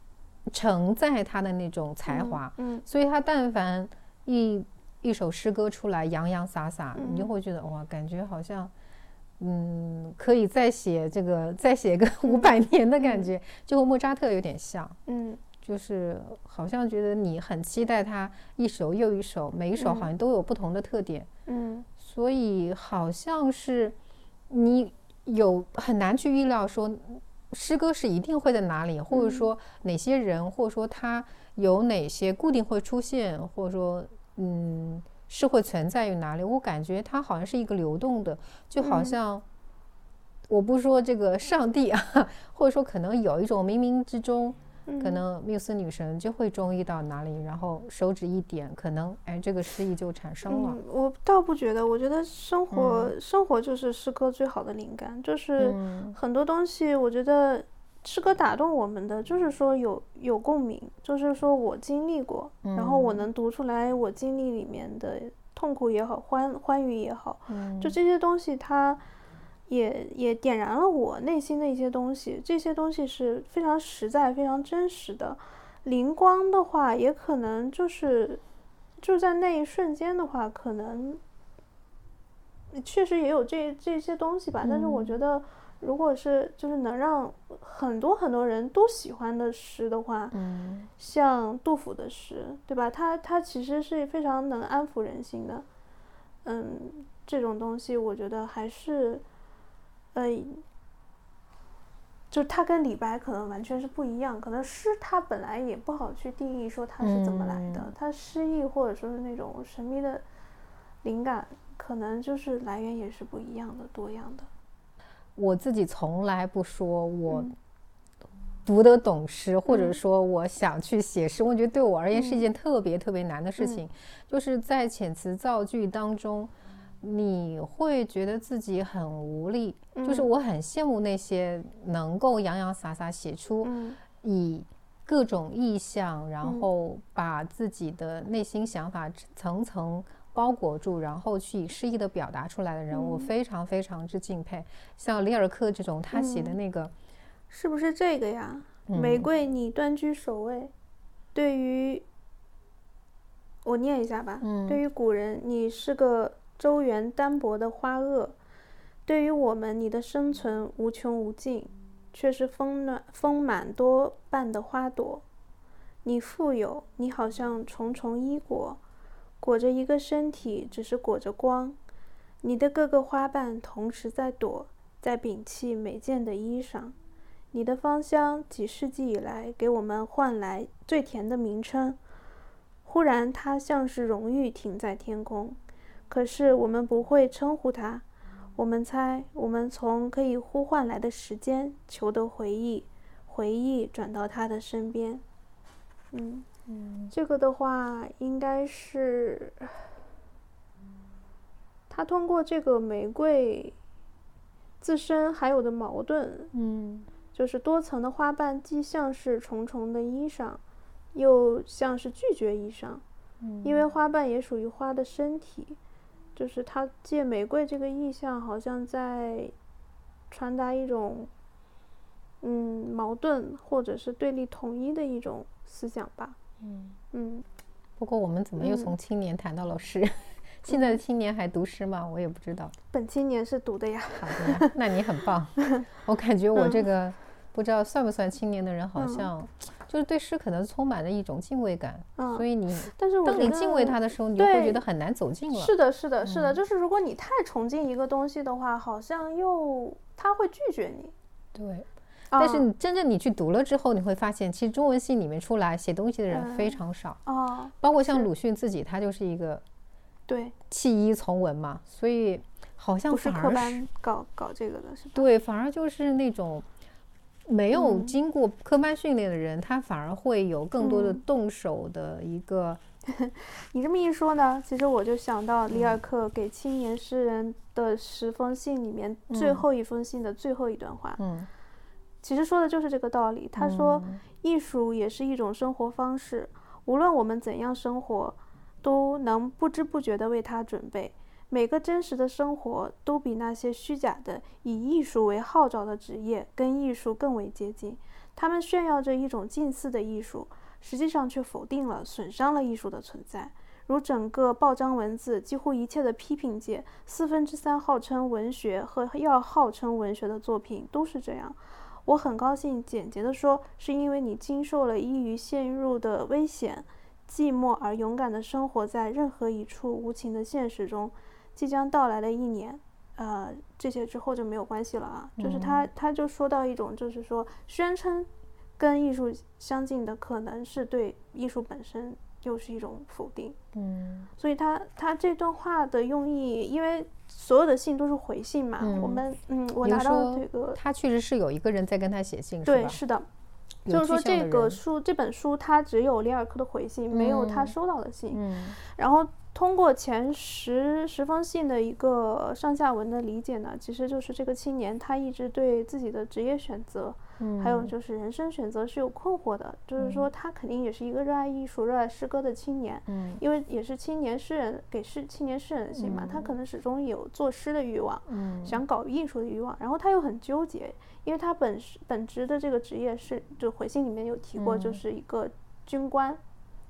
承载他的那种才华。嗯所以他但凡一一首诗歌出来，洋洋洒洒，你就嗯会觉得哇，感觉好像，嗯，可以再写这个，再写个五百年的感觉，就和莫扎特有点像，嗯。就是好像觉得你很期待他一首又一首，每一首好像都有不同的特点，嗯。所以好像是你有很难去预料说诗歌是一定会在哪里，或者说哪些人，或者说他有哪些固定会出现，或者说嗯是会存在于哪里。我感觉它好像是一个流动的，就好像。我不说这个上帝啊，或者说可能有一种冥冥之中，可能缪斯女神就会中意到哪里，然后手指一点，可能哎这个诗意就产生了。嗯，我倒不觉得，我觉得生活、生活就是诗歌最好的灵感，就是嗯很多东西，我觉得诗歌打动我们的，就是说有有共鸣，就是说我经历过，然后我能读出来我经历里面的痛苦也好，欢欢愉也好，嗯就这些东西，它也也点燃了我内心的一些东西，这些东西是非常实在、非常真实的。灵光的话，也可能就是就在那一瞬间的话，可能确实也有这这些东西吧。但是我觉得，如果是就是能让很多很多人都喜欢的诗的话，嗯像杜甫的诗，对吧？他他其实是非常能安抚人心的。嗯，这种东西我觉得还是，呃，就他跟李白可能完全是不一样。可能诗他本来也不好去定义说它是怎么来的，嗯它诗意或者说是那种神秘的灵感，可能就是来源也是不一样的、多样的。我自己从来不说我嗯。读得懂诗，或者嗯。说我想去写诗。我觉得对我而言是一嗯。件特别特别难的事嗯。情，就是在遣词造句当中，你会觉得自己很无力。就是嗯我很羡慕那些能够洋洋洒洒写出嗯。以各种意象，然嗯。后把自己的内心想法层层包裹住，然后去以诗意的表达出来的人，我嗯非常非常之敬佩。像里尔克这种，他写的嗯那个，是不是这个呀？玫嗯瑰，你端居首位。对于我念一下吧。嗯对于古人，你是个周圆单薄的花萼；对于我们，你的生存无穷无尽，却是丰暖丰满多瓣的花朵。你富有，你好像重重衣裹，裹着一个身体，只是裹着光。你的各个花瓣同时在躲，在摒弃每件的衣裳。你的芳香几世纪以来给我们换来最甜的名称，忽然它像是荣誉停在天空，可是我们不会称呼它。我们猜，我们从可以呼唤来的时间求得回忆，回忆转到他的身边。嗯，这个的话应该是他通过这个玫瑰自身还有的矛盾，嗯就是多层的花瓣既像是重重的衣裳，又像是拒绝衣裳，嗯因为花瓣也属于花的身体，就是他借玫瑰这个意象，好像在传达一种嗯矛盾或者是对立统一的一种思想吧。嗯。嗯，不过我们怎么又嗯从青年谈到了诗？现在的青年还读诗吗？我也不知道。本青年是读的呀。好的呀，那你很棒。我感觉我这个不知道算不算青年的人，好嗯像就是对诗可能充满了一种敬畏感，嗯所以你但是当你敬畏得它的时候，你就会觉得很难走近了。是的，是的，是的，嗯就是如果你太崇敬一个东西的话，好像又他会拒绝你。对。但是啊你真正你去读了之后，你会发现，其实中文系里面出来写东西的人非嗯常少，哦，包括像鲁迅自己，他就是一个对，弃医从文嘛，所以好像不是科班搞搞这个的，是吧？对，反而就是那种没有嗯。经过科班训练的人，他反而会有更多的嗯。动手的一个 你这么一说呢，其实我就想到里尔克给青年诗人的十封信里面最后一封信的最后一段话，嗯其实说的就是这个道理。他说，嗯艺术也是一种生活方式，无论我们怎样生活，都能不知不觉地为它准备。每个真实的生活都比那些虚假的以艺术为号召的职业跟艺术更为接近。他们炫耀着一种近似的艺术，实际上却否定了、损伤了艺术的存在。如整个报章文字，几乎一切的批评界，四分之三号称文学和要号称文学的作品都是这样。我很高兴，简洁地说，是因为你经受了易于陷入的危险、寂寞而勇敢地生活在任何一处无情的现实中。即将到来的一年，呃，这些之后就没有关系了啊。就是他，他就说到一种，就是说宣称跟艺术相近的，可能是对艺术本身又是一种否定。嗯所以他他这段话的用意，因为所有的信都是回信嘛，嗯我们嗯，我拿到说这个他确实是有一个人在跟他写信，是对，是的，就是说这个书这本书它只有里尔克的回信，没有他嗯收到的信。嗯然后通过前十十封信的一个上下文的理解呢，其实就是这个青年他一直对自己的职业选择，嗯，还有就是人生选择是有困惑的。就是说他肯定也是一个热爱艺术、热爱诗歌的青年，嗯。因为也是青年诗人给诗青年诗人的信嘛，他可能始终有作诗的欲望，嗯。想搞艺术的欲望，然后他又很纠结，因为他本是本职的这个职业是，就回信里面有提过，就嗯。是一个军官，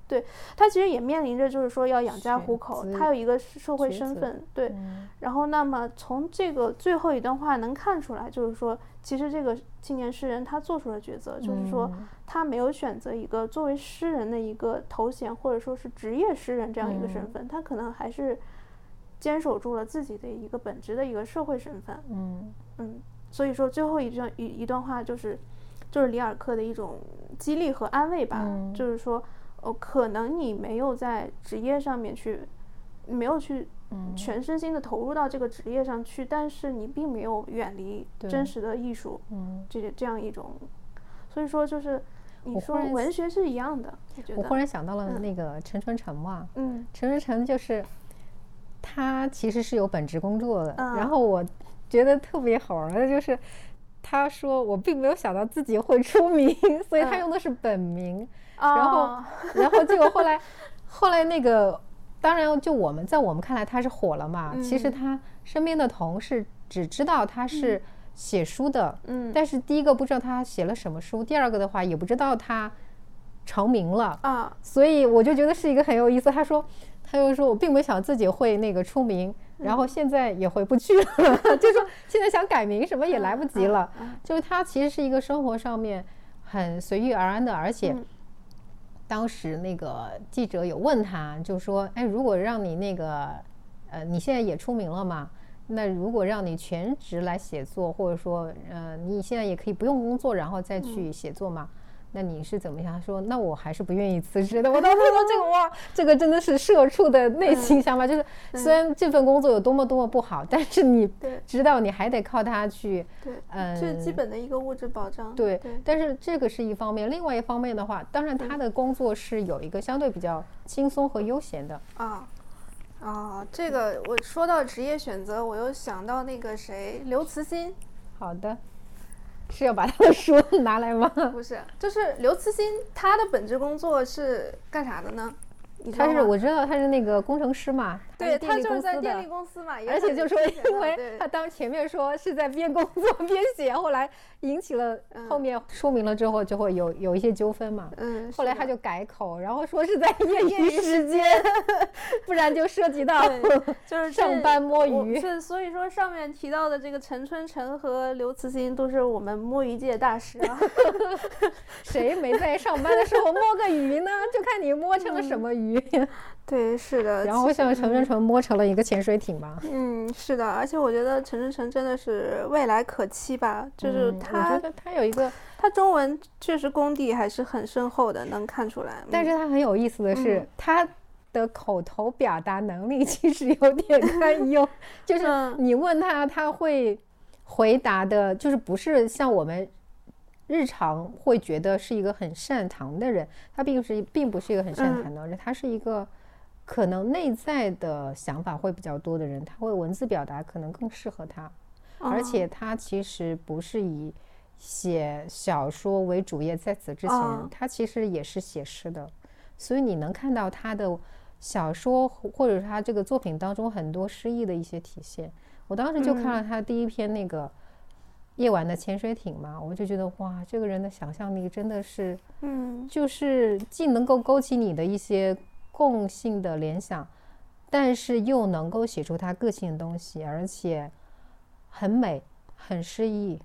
对他其实也面临着就是说要养家糊口，他有一个社会身份，对，嗯。然后那么从这个最后一段话能看出来，就是说其实这个青年诗人他做出了抉择，就是说嗯。他没有选择一个作为诗人的一个头衔，或者说是职业诗人这样一个身嗯。份，他可能还是坚守住了自己的一个本职的一个社会身份。嗯。嗯，所以说最后一段一一段话就是，就是里尔克的一种激励和安慰吧，嗯。就是说，哦，可能你没有在职业上面去，没有去嗯全身心的投入到这个职业上去，但是你并没有远离真实的艺术，嗯，这这样一种，所以说就是你说文学是一样的，我忽然想到了嗯那个陈春成嘛，嗯陈春成就是他其实是有本职工作的，嗯然后我觉得特别好玩的就是。他说：“我并没有想到自己会出名，所以他嗯用的是本名。然后然后结果后来，后来那个，当然就我们在我们看来他是火了嘛。其实嗯他身边的同事只知道他是写书的，嗯但是第一个不知道他写了什么书，第二个的话也不知道他成名了。啊，所以我就觉得是一个很有意思。他说，他又说我并没想自己会那个出名，然后现在也回不去了，就说现在想改名什么也来不及了。就是他其实是一个生活上面很随遇而安的，而且嗯当时那个记者有问他，就说，哎，如果让你那个，呃，你现在也出名了嘛？那如果让你全职来写作，或者说，呃，你现在也可以不用工作，然后再去写作嘛？那你是怎么想？他说，那我还是不愿意辞职的。我当时说这个哇，这个真的是社畜的内心想法，就是虽然这份工作有多么多么不好，但是你知道你还得靠它去，对，嗯，最基本的一个物质保障，对，对，但是这个是一方面，另外一方面的话，当然他的工作是有一个相对比较轻松和悠闲的。啊啊，这个我说到职业选择，我又想到那个谁，刘慈欣，好的，是要把他的书拿来吗？不是，就是刘慈欣，他的本职工作是干啥的呢？他是我知道他是那个工程师嘛，对他就是在电力公司嘛，而且就说因为他当前面说是在边工作 边写，后来引起了后嗯面说明了之后就会有有一些纠纷嘛。嗯，后来他就改口，然后说是在 业余时间，不然就涉及到就是上班摸鱼。是所以说上面提到的这个陈春成和刘慈欣都是我们摸鱼界大师啊。谁没在上班的时候摸个鱼呢？就看你摸成了什么鱼。对，是的。然后其实像陈真成摸成了一个潜水艇吧。嗯，是的，而且我觉得陈真成真的是未来可期吧，就是他他有一个，他中文确实功底还是很深厚的，能看出来。但是他很有意思的是，嗯他的口头表达能力 其实有点堪忧，就是嗯你问他，他会回答的，就是不是像我们日常会觉得是一个很擅长的人，他并不是并不是一个很善嗯谈的人，他是一个可能内在的想法会比较多的人，他会文字表达可能更适合他，而哦。且他其实不是以写小说为主业，在此之前，哦。他其实也是写诗的，所以你能看到他的小说或或者是他这个作品当中很多诗意的一些体现。我当时就看了他第一篇那个。夜晚的潜水艇嘛，我就觉得哇，这个人的想象力真的是，嗯。就是既能够勾起你的一些共性的联想，但是又能够写出他个性的东西，而且很美，很诗意。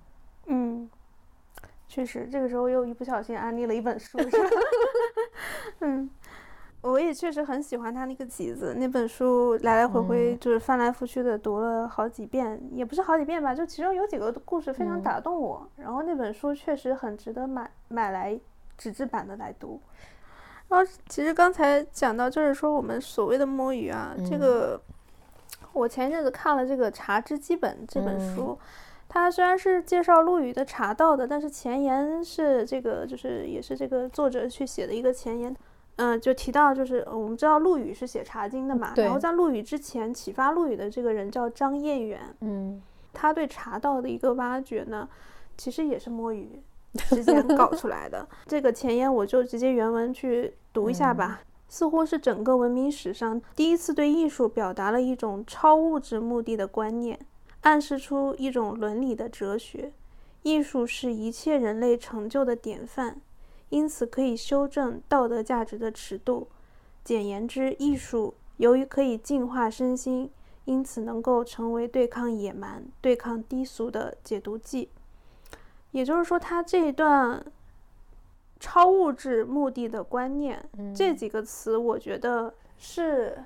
嗯，确实，这个时候又一不小心安利了一本书？嗯，我也确实很喜欢他那个集子，那本书来来回回嗯就是翻来覆去的读了好几遍，也不是好几遍吧，就其中有几个故事非常嗯打动我，然后那本书确实很值得买买来纸质版的来读。然后其实刚才讲到，就是说我们所谓的摸鱼啊，这嗯。个我前一阵子看了这个《茶之基本》这本嗯。书，它虽然是介绍陆羽的茶道的，但是前言是这个就是也是这个作者去写的一个前言。嗯、就提到就是呃我们知道陆羽是写《茶经》的嘛，然后在陆羽之前启发陆羽的这个人叫张彦远，嗯。他对茶道的一个挖掘呢，其实也是摸鱼之间搞出来的。这个前言我就直接原文去读一下吧。似乎是整个文明史上第一次对艺术表达了一种超物质目的的观念，暗示出一种伦理的哲学。艺术是一切人类成就的典范，因此可以修正道德价值的尺度。简言之，艺术由于可以净化身心，因此能够成为对抗野蛮、对抗低俗的解毒剂。也就是说，他这一段超物质目的的观念，嗯。这几个词，我觉得是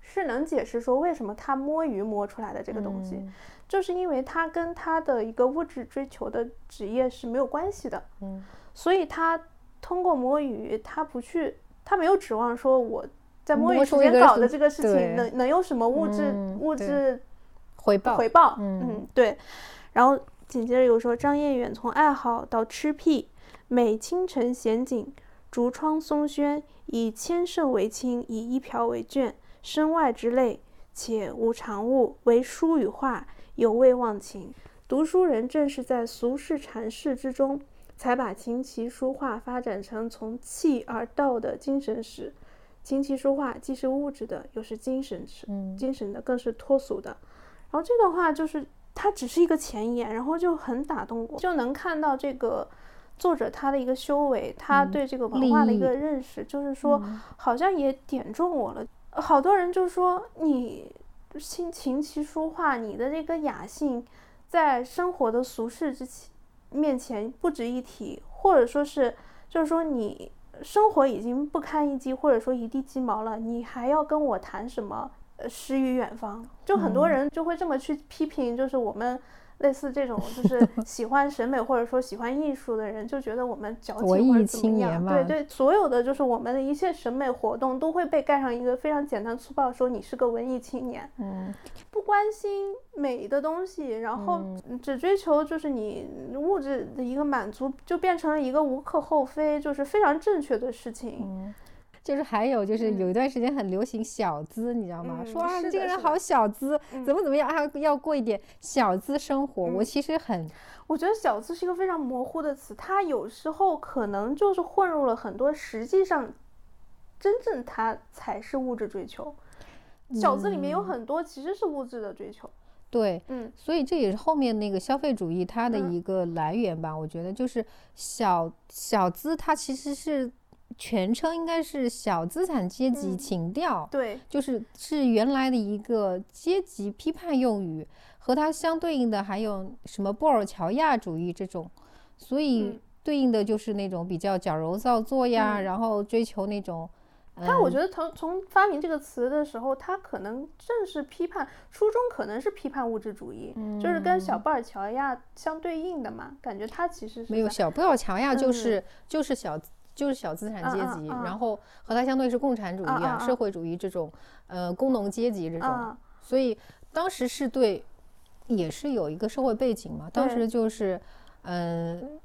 是能解释说为什么他摸鱼摸出来的这个东西，嗯。就是因为他跟他的一个物质追求的职业是没有关系的，嗯。所以他通过摸鱼，他不去，他没有指望说我在摸鱼时间搞的这个事情能能有什么物质、嗯物质回报回报，嗯对。然后紧接着又说张彦远从爱好到吃癖，每清晨闲景，竹窗松轩，以千乘为轻，以一瓢为卷，身外之类，且无常物，唯书与画，有味忘情。读书人正是在俗世禅世之中，才把琴棋书画发展成从气而道的精神史。琴棋书画既是物质的，又是精神史，嗯精神的，更是脱俗的。然后这段话就是它只是一个前言，然后就很打动我，就能看到这个作者他的一个修为，他嗯对这个文化的一个认识，就是说嗯。好像也点中我了。好多人就说你琴琴棋书画，你的这个雅兴，在生活的俗世之面前不值一提，或者说是就是说你生活已经不堪一击，或者说一地鸡毛了，你还要跟我谈什么呃诗与远方？就很多嗯人就会这么去批评，就是我们。类似这种就是 喜欢审美或者说喜欢艺术的人，就觉得我们矫情或者怎么青样。年嘛对对，所有的就是我们的一切审美活动都会被盖上一个非常简单粗暴，说你是个文艺青年。嗯不关心美的东西，然后嗯只追求就是你物质的一个满足，就变成了一个无可厚非，就是非常正确的事情。嗯，就是还有就是有一段时间很流行小资，你知道吗？嗯说啊，这个人好小资，嗯怎么怎么样，啊要要过一点小资生活。我嗯其实很我觉得“小资”是一个非常模糊的词，它有时候可能就是混入了很多，实际上真正它才是物质追求。小资里面有嗯很多其实是物质的追求。对，嗯所以这也是后面那个消费主义它的嗯一个来源吧。我觉得就是小小资，它其实是全称应该是小资产阶级嗯情调。对，就是是原来的一个阶级批判用语，和它相对应的还有什么布尔乔亚主义这种，所以嗯对应的就是那种比较矫揉造作呀，嗯然后追求那种，他我嗯觉得从从发明这个词的时候，他可能正是批判初衷可能是批判物质主义，就是跟小布尔乔亚相对应的嘛。感觉他其实是没有小布尔乔亚就嗯是、就是小就是小资产阶级，然后和它相对是共产主义啊、社会主义这种，呃，工农阶级这种，啊，所以当时是对，也是有一个社会背景嘛。当时就是，嗯、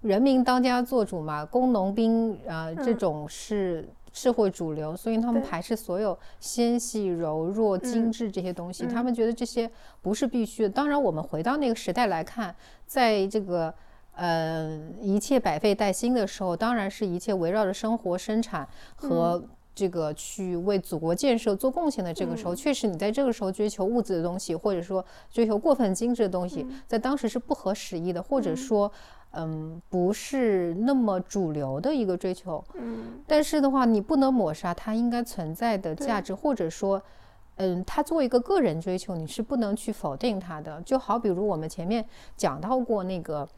人民当家作主嘛，工农兵呃这嗯。种是社会主流，所以他们排斥所有纤细、柔弱、精嗯。致这些东西，他嗯们觉得这些不是必须的。当然，我们回到那个时代来看，在这个呃一切百废待兴的时候，当然是一切围绕着生活生产和这个去为祖国建设做贡献的这个时候，嗯。确实你在这个时候追求物质的东西，或者说追求过分精致的东西，在当时是不合时宜的，或者说。嗯，不是那么主流的一个追求，嗯。但是的话，你不能抹杀它应该存在的价值，或者说，嗯，它作为一个个人追求，你是不能去否定它的。就好比如我们前面讲到过那个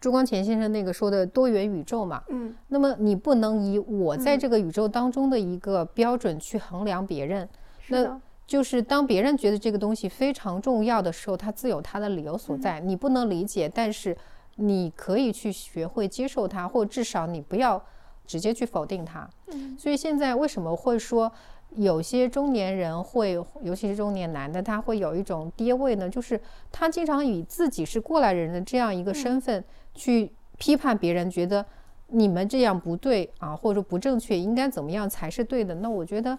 朱光潜先生那个说的多元宇宙嘛，嗯。那么你不能以我在嗯。这个宇宙当中的一个标准去衡量别人，那就是当别人觉得这个东西非常重要的时候，他自有他的理由所在，你不能理解，但是你可以去学会接受它，或至少你不要直接去否定它。嗯。所以现在为什么会说有些中年人会，尤其是中年男的，他会有一种跌位呢？就是他经常以自己是过来人的这样一个身份去批判别人，觉得你们这样不对啊，或者说不正确，应该怎么样才是对的？那我觉得。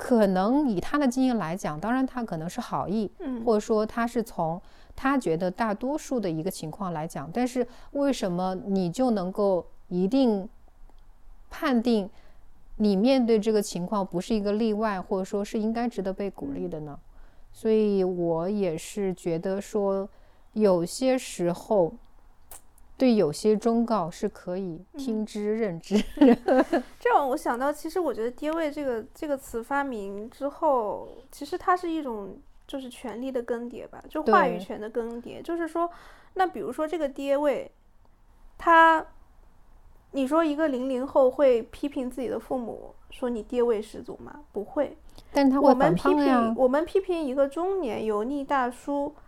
可能以他的经验来讲，当然他可能是好意，嗯或者说他是从他觉得大多数的一个情况来讲，但是为什么你就能够一定判定你面对这个情况不是一个例外，或者说是应该值得被鼓励的呢？所以我也是觉得说，有些时候对有些忠告是可以听之任之。这样我想到，其实我觉得“爹味”这个这个词发明之后，其实它是一种就是权力的更迭吧，就话语权的更迭。就是说，那比如说这个爹味，他，你说一个零零后会批评自己的父母说你爹味十足吗？不会。我但是他会反们批评，我们批评一个中年油腻大叔（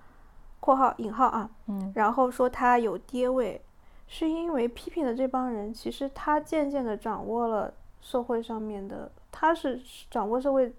括号引号啊），嗯，然后说他有爹味，是因为批评的这帮人，其实他渐渐的掌握了社会上面的，他是掌握社会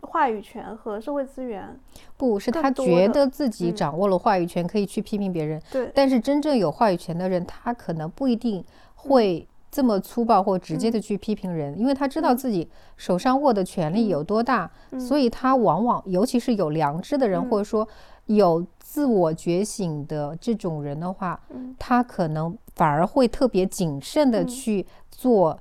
话语权和社会资源。不是他觉得自己嗯。掌握了话语权，可以去批评别人，对，但是真正有话语权的人，他可能不一定会这么粗暴或直接的去批评人，因为他知道自己手上握的权力有多大，所以他往往，尤其是有良知的人，嗯。或者说有自我觉醒的这种人的话，嗯。他可能反而会特别谨慎的嗯。去做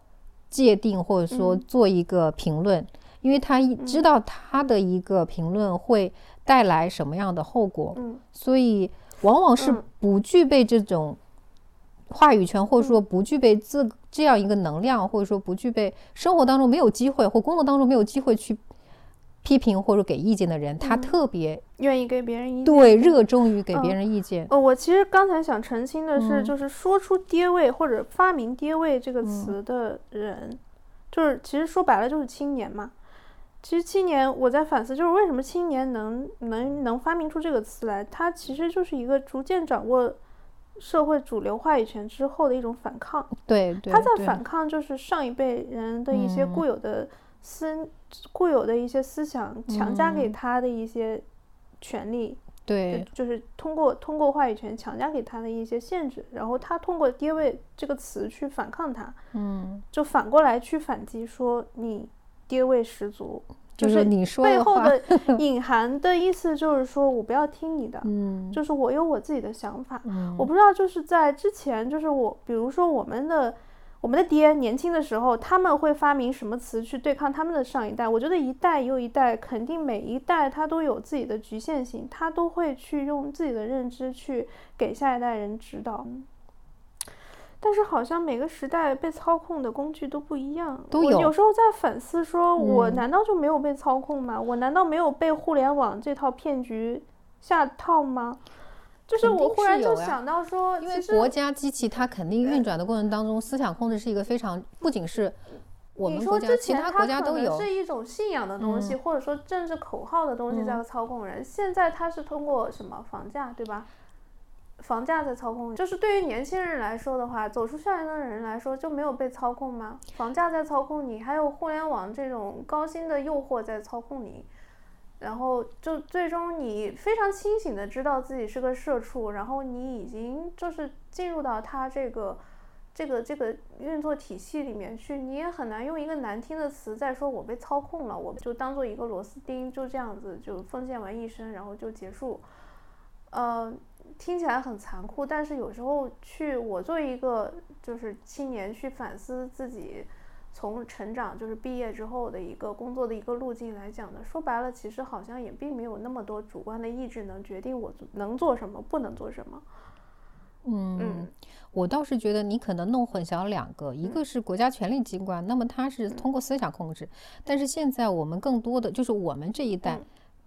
界定，或者说嗯。做一个评论，因为他知道他的一个评论会带来什么样的后果。嗯。所以往往是嗯。不具备这种话语权，或者说嗯。不具备这这样一个能量，或者说不具备生活当中没有机会或工作当中没有机会去批评或者给意见的人，他嗯特别愿意给别人意见。对热衷于给别嗯人意见。呃，我其实刚才想澄清的是，嗯就是说出“爹位”或者发明“爹位”这个嗯词的人，就是其实说白了就是青年嘛。其实青年，我在反思，就是为什么青年能能能发明出这个词来，它其实就是一个逐渐掌握社会主流话语权之后的一种反抗。对对，他在反抗，就是上一辈人的一些嗯固有的思、固有的一些思想强加给嗯他的一些权利。对就就是通过通过话语权强加给他的一些限制，然后他通过“爹味”这个词去反抗他，嗯，就反过来去反击说你爹味十足，就就是你说背后的隐含的意思就是说我不要听你的，嗯就是我有我自己的想法。嗯我不知道就是在之前，就是我比如说我们的我们的爹年轻的时候，他们会发明什么词去对抗他们的上一代？我觉得一代又一代，肯定每一代他都有自己的局限性，他都会去用自己的认知去给下一代人指导。但是好像每个时代被操控的工具都不一样。都有我有时候在反思说，我嗯难道就没有被操控吗？我难道没有被互联网这套骗局下套吗？就是我忽然就想到说，因为国家机器它肯定运转的过程当中，思想控制是一个非常不仅是我们国家其他国家都有，是一种信仰的东西，嗯或者说政治口号的东西在嗯操控人。现在它是通过什么房价，对吧？房价在操控，就是对于年轻人来说的话，走出校园的人来说就没有被操控吗？房价在操控你，还有互联网这种高薪的诱惑在操控你。然后就最终你非常清醒的知道自己是个社畜，然后你已经就是进入到他这个这个这个运作体系里面去，你也很难用一个难听的词再说我被操控了，我就当做一个螺丝钉，就这样子就奉献完一生，然后就结束。呃，听起来很残酷，但是有时候去我作为一个就是青年去反思自己。从成长就是毕业之后的一个工作的一个路径来讲呢，说白了，其实好像也并没有那么多主观的意志能决定我能做什么，不能做什么。嗯，我倒是觉得你可能弄混淆两个，一个是国家权力机关，那么它是通过思想控制，但是现在我们更多的就是我们这一代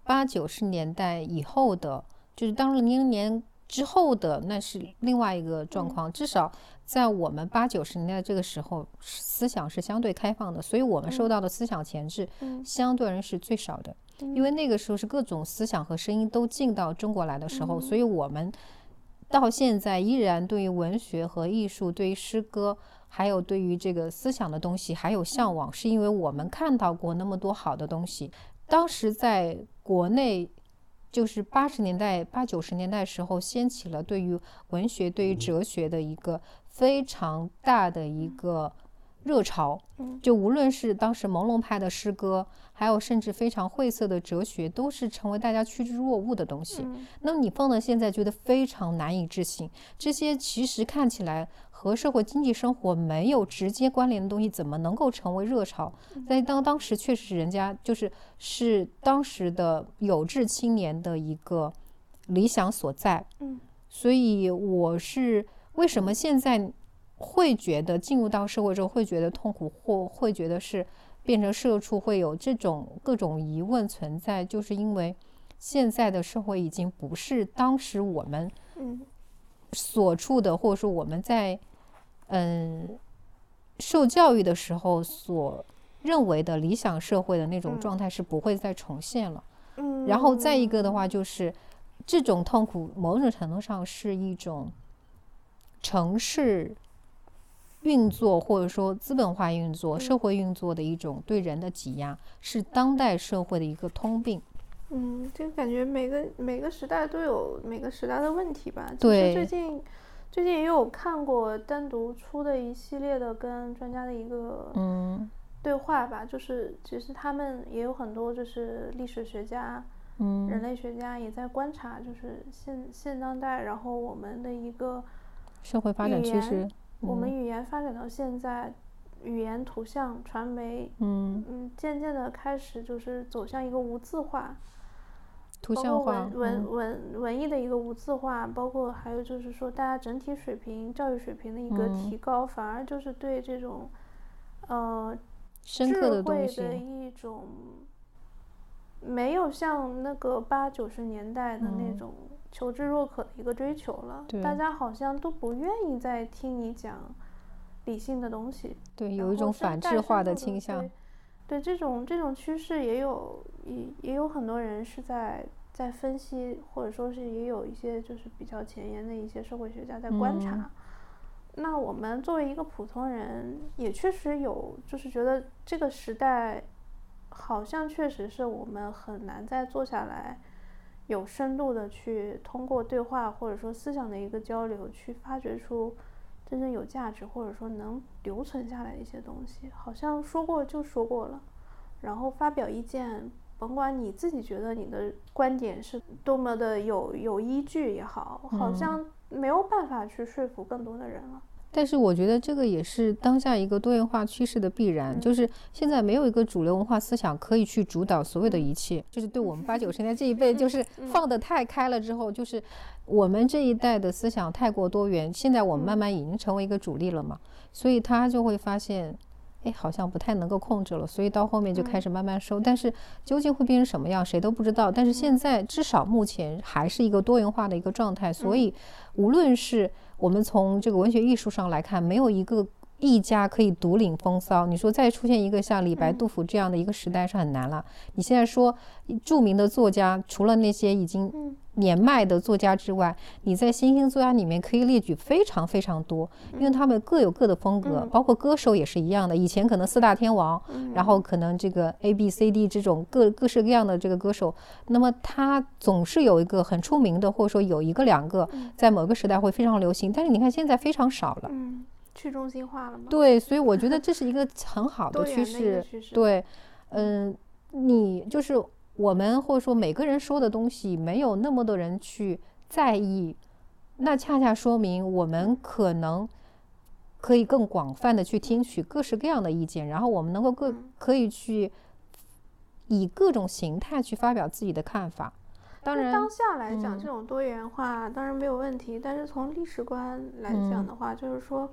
八九十年代以后的，就是当零零年之后的，那是另外一个状况，至少。在我们八九十年代这个时候，思想是相对开放的，所以我们受到的思想钳制，相对人是最少的。因为那个时候是各种思想和声音都进到中国来的时候，所以我们到现在依然对于文学和艺术、对于诗歌，还有对于这个思想的东西还有向往，是因为我们看到过那么多好的东西。当时在国内，就是八十年代、八九十年代时候，掀起了对于文学、对于哲学的一个。非常大的一个热潮，就无论是当时朦胧派的诗歌，还有甚至非常晦涩的哲学，都是成为大家趋之若鹜的东西。那么你放到现在，觉得非常难以置信，这些其实看起来和社会经济生活没有直接关联的东西，怎么能够成为热潮？在当当时确实是人家就是是当时的有志青年的一个理想所在。嗯，所以我是。为什么现在会觉得进入到社会之后会觉得痛苦，或会觉得是变成社畜，会有这种各种疑问存在？就是因为现在的社会已经不是当时我们所处的，或者说我们在嗯受教育的时候所认为的理想社会的那种状态是不会再重现了。嗯，然后再一个的话，就是这种痛苦某种程度上是一种。城市运作，或者说资本化运作、社会运作的一种对人的挤压，是当代社会的一个通病。嗯，就感觉每个每个时代都有每个时代的问题吧。对。最近最近也有看过单独出的一系列的跟专家的一个嗯对话吧，就是其实他们也有很多就是历史学家、嗯人类学家也在观察，就是现现当代，然后我们的一个。社会发展趋势，我们语言发展到现在，语言、图像、传媒，嗯。嗯，渐渐的开始就是走向一个无字化，图像化，文文文文艺的一个无字化，包括还有就是说大家整体水平、教育水平的一个提高，反而就是对这种，呃，深刻的东西的一种，没有像那个八九十年代的那种。求知若渴的一个追求了，大家好像都不愿意再听你讲理性的东西，对，有一种反智化的倾向。对这种这种趋势，也有也也有很多人是在在分析，或者说是也有一些就是比较前沿的一些社会学家在观察。那我们作为一个普通人，也确实有就是觉得这个时代好像确实是我们很难再坐下来。有深度的去通过对话或者说思想的一个交流，去发掘出真正有价值或者说能留存下来的一些东西。好像说过就说过了，然后发表意见，甭管你自己觉得你的观点是多么的有有依据也好，好像没有办法去说服更多的人了。但是我觉得这个也是当下一个多元化趋势的必然，就是现在没有一个主流文化思想可以去主导所有的一切。就是对我们八九十年代这一辈，就是放得太开了之后，就是我们这一代的思想太过多元。现在我们慢慢已经成为一个主力了嘛，所以他就会发现，哎，好像不太能够控制了，所以到后面就开始慢慢收。但是究竟会变成什么样，谁都不知道。但是现在至少目前还是一个多元化的一个状态，所以无论是。我们从这个文学艺术上来看，没有一个一家可以独领风骚。你说再出现一个像李白、杜甫这样的一个时代是很难了。你现在说著名的作家，除了那些已经年迈的作家之外，你在新兴作家里面可以列举非常非常多，因为他们各有各的风格，包括歌手也是一样的。以前可能四大天王，然后可能这个 A B C D 这种各各式各样的这个歌手，那么他总是有一个很出名的，或者说有一个两个在某个时代会非常流行，但是你看现在非常少了，嗯，去中心化了吗？对，所以我觉得这是一个很好的趋势，对，嗯，你就是。我们或者说每个人说的东西，没有那么多人去在意，那恰恰说明我们可能可以更广泛的去听取各式各样的意见，然后我们能够各可以去以各种形态去发表自己的看法。当然，当下来讲，这种多元化当然没有问题，但是从历史观来讲的话，就是说，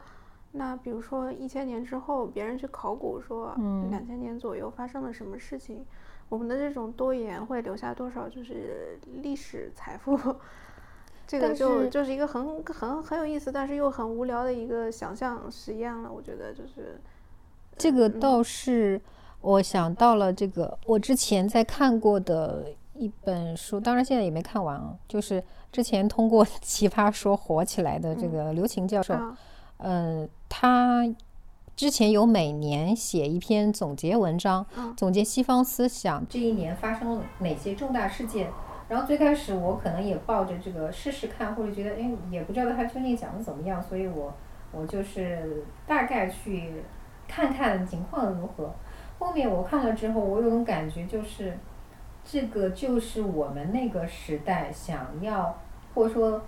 那比如说一千年之后，别人去考古说，两千年左右发生了什么事情。我们的这种多言会留下多少就是历史财富？这个就就是一个很很很有意思，但是又很无聊的一个想象实验了。我觉得就是这个倒是我想到了这个我之前在看过的一本书，当然现在也没看完啊。就是之前通过 奇葩说火起来的这个刘擎教授，嗯，他。之前有每年写一篇总结文章，总结西方思想这一年发生了哪些重大事件。然后最开始我可能也抱着这个试试看，或者觉得哎也不知道他究竟讲的怎么样，所以我我就是大概去看看情况如何。后面我看了之后，我有种感觉就是，这个就是我们那个时代想要或者说。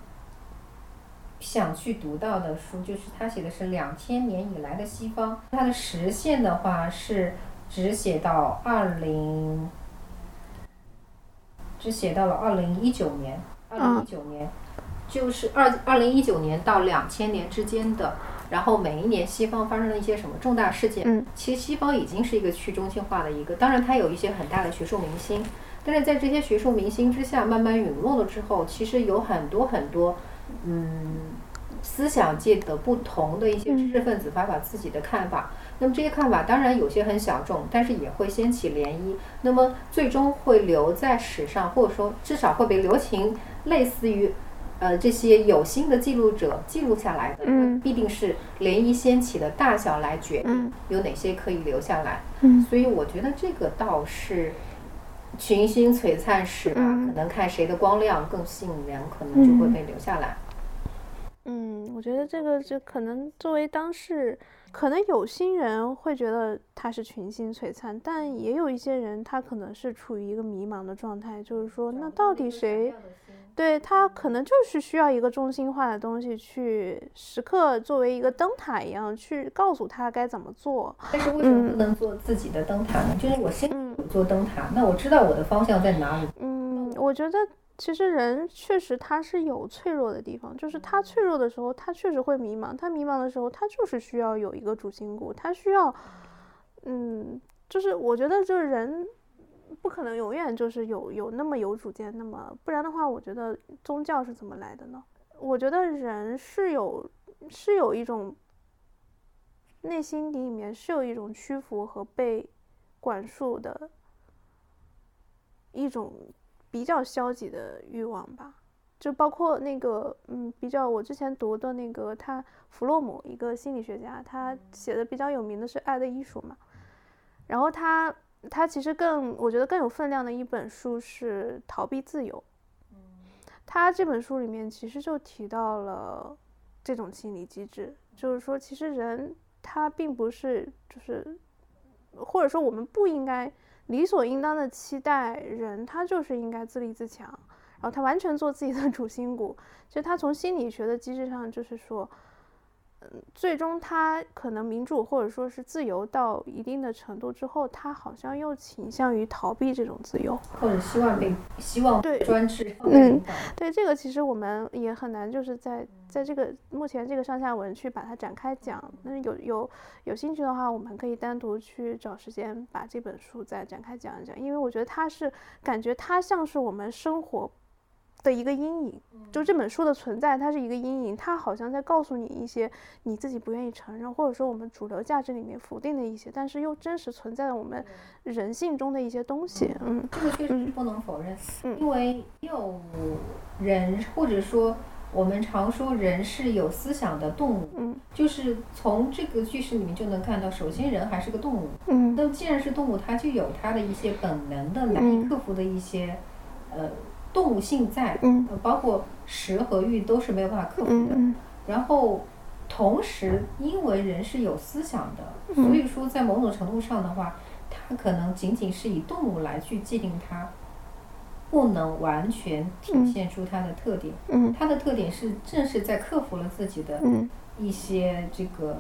想去读到的书，就是他写的是两千年以来的西方，它的时限的话是只写到二零，只写到了二零一九年，二零一九年，就是二二零一九年到两千年之间的，然后每一年西方发生了一些什么重大事件。嗯，其实西方已经是一个去中心化的一个，当然它有一些很大的学术明星，但是在这些学术明星之下慢慢陨落了之后，其实有很多很多。嗯，思想界的不同的一些知识分子发表自己的看法，那么这些看法当然有些很小众，但是也会掀起涟漪，那么最终会留在史上，或者说至少会被留情，类似于呃这些有心的记录者记录下来的，嗯，必定是涟漪掀起的大小来决定有哪些可以留下来，嗯，所以我觉得这个倒是。群星璀璨时吧，可能看谁的光亮更吸引人，可能就会被留下来。嗯，我觉得这个就可能作为当事，可能有心人会觉得他是群星璀璨，但也有一些人他可能是处于一个迷茫的状态，就是说那到底谁？对他可能就是需要一个中心化的东西去时刻作为一个灯塔一样去告诉他该怎么做。但是为什么不能做自己的灯塔呢？就是我先做灯塔，那我知道我的方向在哪里。嗯，我觉得其实人确实他是有脆弱的地方，就是他脆弱的时候，他确实会迷茫。他迷茫的时候，他就是需要有一个主心骨，他需要，嗯，就是我觉得就是人。不可能永远就是有有那么有主见，那么不然的话，我觉得宗教是怎么来的呢？我觉得人是有是有一种内心底里面是有一种屈服和被管束的一种比较消极的欲望吧。就包括那个嗯，比较我之前读的那个他弗洛姆一个心理学家，他写的比较有名的是《爱的艺术》嘛，然后他。他其实更，我觉得更有分量的一本书是《逃避自由》。他这本书里面其实就提到了这种心理机制，就是说，其实人他并不是，就是，或者说我们不应该理所应当的期待人他就是应该自立自强，然后他完全做自己的 主心骨。其实他从心理学的机制上就是说。嗯，最终他可能民主或者说是自由到一定的程度之后，他好像又倾向于逃避这种自由，或者希望被希望对专制。嗯，对这个其实我们也很难就是在在这个目前这个上下文去把它展开讲。那有有有兴趣的话，我们可以单独去找时间把这本书再展开讲一讲，因为我觉得它是感觉它像是我们生活的一个阴影。就这本书的存在，它是一个阴影，它好像在告诉你一些你自己不愿意承认，或者说我们主流价值里面否定的一些，但是又真实存在的我们人性中的一些东西。嗯，这个确实是不能否认，嗯。因为有人或者说我们常说人是有思想的动物，嗯就是从这个句式里面就能看到，首先人还是个动物，嗯。那既然是动物，它就有它的一些本能的难以克服的一些呃动物性在，嗯。呃包括食和欲都是没有办法克服的。嗯然后同时，因为人是有思想的，嗯。所以说在某种程度上的话，它可能仅仅是以动物来去界定它，不能完全体现出它的特点。嗯它的特点是正是在克服了自己的嗯。一些这个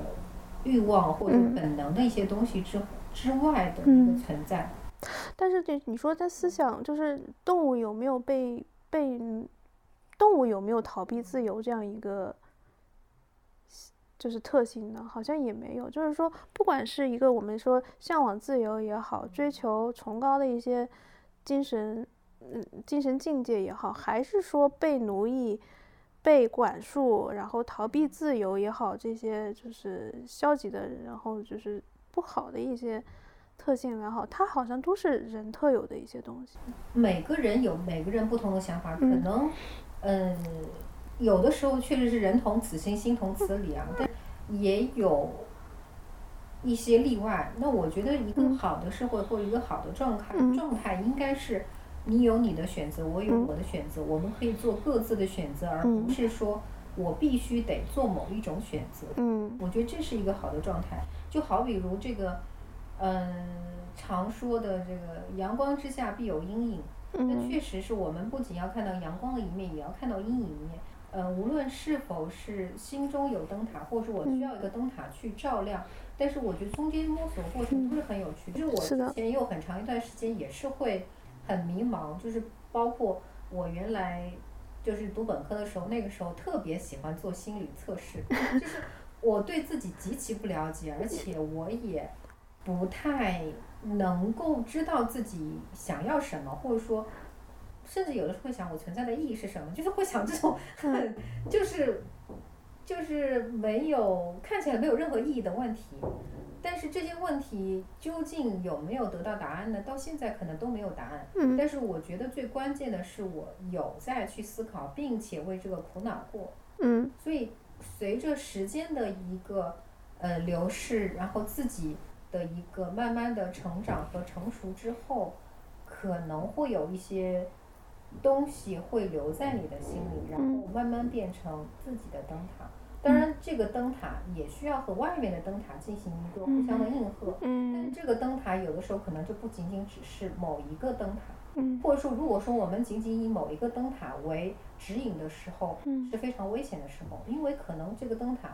欲望或者嗯。本能的一些东西之之外的一嗯个存在。但是这你说它思想就是动物有没有被被动物有没有逃避自由这样一个就是特性呢？好像也没有。就是说，不管是一个我们说向往自由也好，追求崇高的一些精神嗯精神境界也好，还是说被奴役。被管束，然后逃避自由也好，这些就是消极的，然后就是不好的一些特性也好，它好像都是人特有的一些东西。每个人有每个人不同的想法，可嗯。能，嗯，有的时候确实是人同此心，心同此理啊，但也有一些例外。那我觉得一个嗯。好的社会或者一个好的状态，嗯。状态应该是你有你的选择，我有嗯。我的选择，我们可以做各自的选择，而不嗯。是说我必须得做某一种选择。嗯。我觉得这是一个好的状态，就好比如这个，嗯，常说的这个“阳光之下必有阴影”，那嗯确实是我们不仅要看到阳光的一面，也要看到阴影一面。呃，无论是否是心中有灯塔，或者是我需要一个灯塔去照亮，但是我觉得中间摸索过程都是很有趣。就是我之前也有很长一段时间也是会很迷茫，就是包括我原来就是读本科的时候，那个时候特别喜欢做心理测试，就是我对自己极其不了解，而且我也不太能够知道自己想要什么，或者说，甚至有的时候会想我存在的意义是什么，就是会想这种很就是就是没有看起来没有任何意义的问题。但是这些问题究竟有没有得到答案呢？到现在可能都没有答案。嗯但是我觉得最关键的是，我有在去思考，并且为这个苦恼过。嗯所以随着时间的一个呃流逝，然后自己的一个慢慢的成长和成熟之后，可能会有一些东西会留在你的心里，然后慢慢变成自己的灯塔。当然，这个灯塔也需要和外面的灯塔进行一个互相的应和。嗯这个灯塔有的时候可能就不仅仅只是某一个灯塔，嗯或者说，如果说我们仅仅以某一个灯塔为指引的时候，嗯是非常危险的时候，因为可能这个灯塔